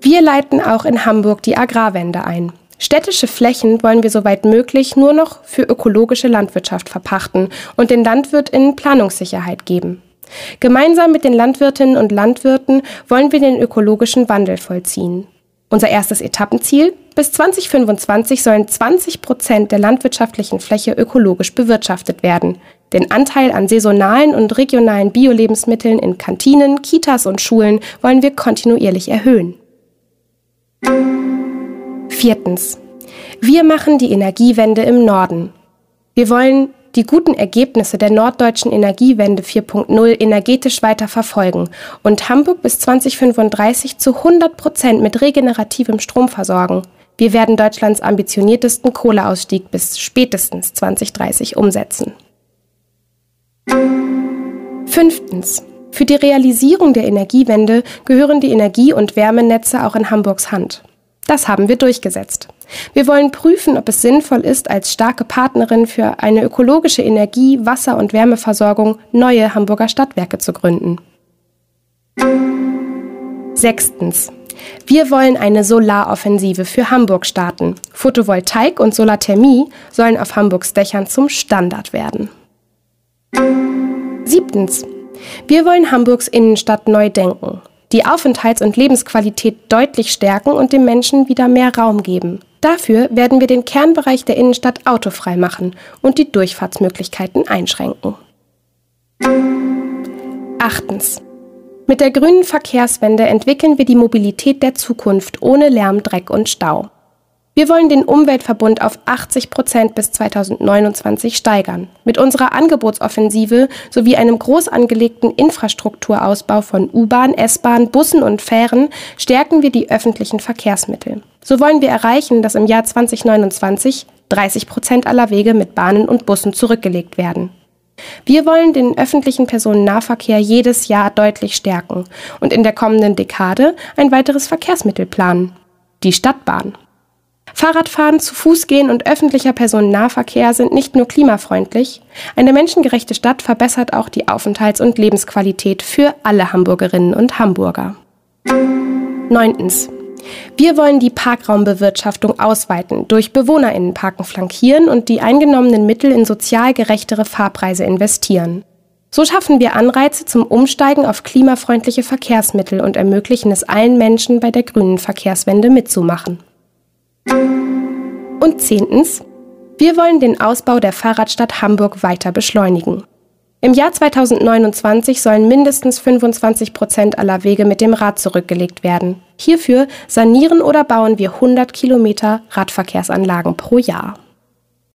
Wir leiten auch in Hamburg die Agrarwende ein. Städtische Flächen wollen wir soweit möglich nur noch für ökologische Landwirtschaft verpachten und den LandwirtInnen Planungssicherheit geben. Gemeinsam mit den Landwirtinnen und Landwirten wollen wir den ökologischen Wandel vollziehen. Unser erstes Etappenziel? Bis 2025 sollen 20 Prozent der landwirtschaftlichen Fläche ökologisch bewirtschaftet werden. Den Anteil an saisonalen und regionalen Bio-Lebensmitteln in Kantinen, Kitas und Schulen wollen wir kontinuierlich erhöhen. Viertens. Wir machen die Energiewende im Norden. Wir wollen die guten Ergebnisse der norddeutschen Energiewende 4.0 energetisch weiter verfolgen und Hamburg bis 2035 zu 100 Prozent mit regenerativem Strom versorgen. Wir werden Deutschlands ambitioniertesten Kohleausstieg bis spätestens 2030 umsetzen. Fünftens. Für die Realisierung der Energiewende gehören die Energie- und Wärmenetze auch in Hamburgs Hand. Das haben wir durchgesetzt. Wir wollen prüfen, ob es sinnvoll ist, als starke Partnerin für eine ökologische Energie-, Wasser- und Wärmeversorgung neue Hamburger Stadtwerke zu gründen. Sechstens. Wir wollen eine Solaroffensive für Hamburg starten. Photovoltaik und Solarthermie sollen auf Hamburgs Dächern zum Standard werden. Siebtens. Wir wollen Hamburgs Innenstadt neu denken, die Aufenthalts- und Lebensqualität deutlich stärken und dem Menschen wieder mehr Raum geben. Dafür werden wir den Kernbereich der Innenstadt autofrei machen und die Durchfahrtsmöglichkeiten einschränken. Achtens. Mit der grünen Verkehrswende entwickeln wir die Mobilität der Zukunft ohne Lärm, Dreck und Stau. Wir wollen den Umweltverbund auf 80 Prozent bis 2029 steigern. Mit unserer Angebotsoffensive sowie einem groß angelegten Infrastrukturausbau von U-Bahn, S-Bahn, Bussen und Fähren stärken wir die öffentlichen Verkehrsmittel. So wollen wir erreichen, dass im Jahr 2029 30 Prozent aller Wege mit Bahnen und Bussen zurückgelegt werden. Wir wollen den öffentlichen Personennahverkehr jedes Jahr deutlich stärken und in der kommenden Dekade ein weiteres Verkehrsmittel planen. Die Stadtbahn. Fahrradfahren, zu Fuß gehen und öffentlicher Personennahverkehr sind nicht nur klimafreundlich, eine menschengerechte Stadt verbessert auch die Aufenthalts- und Lebensqualität für alle Hamburgerinnen und Hamburger. Neuntens. Wir wollen die Parkraumbewirtschaftung ausweiten, durch Bewohnerinnenparken flankieren und die eingenommenen Mittel in sozial gerechtere Fahrpreise investieren. So schaffen wir Anreize zum Umsteigen auf klimafreundliche Verkehrsmittel und ermöglichen es allen Menschen bei der grünen Verkehrswende mitzumachen. Und zehntens, wir wollen den Ausbau der Fahrradstadt Hamburg weiter beschleunigen. Im Jahr 2029 sollen mindestens 25 Prozent aller Wege mit dem Rad zurückgelegt werden. Hierfür sanieren oder bauen wir 100 Kilometer Radverkehrsanlagen pro Jahr.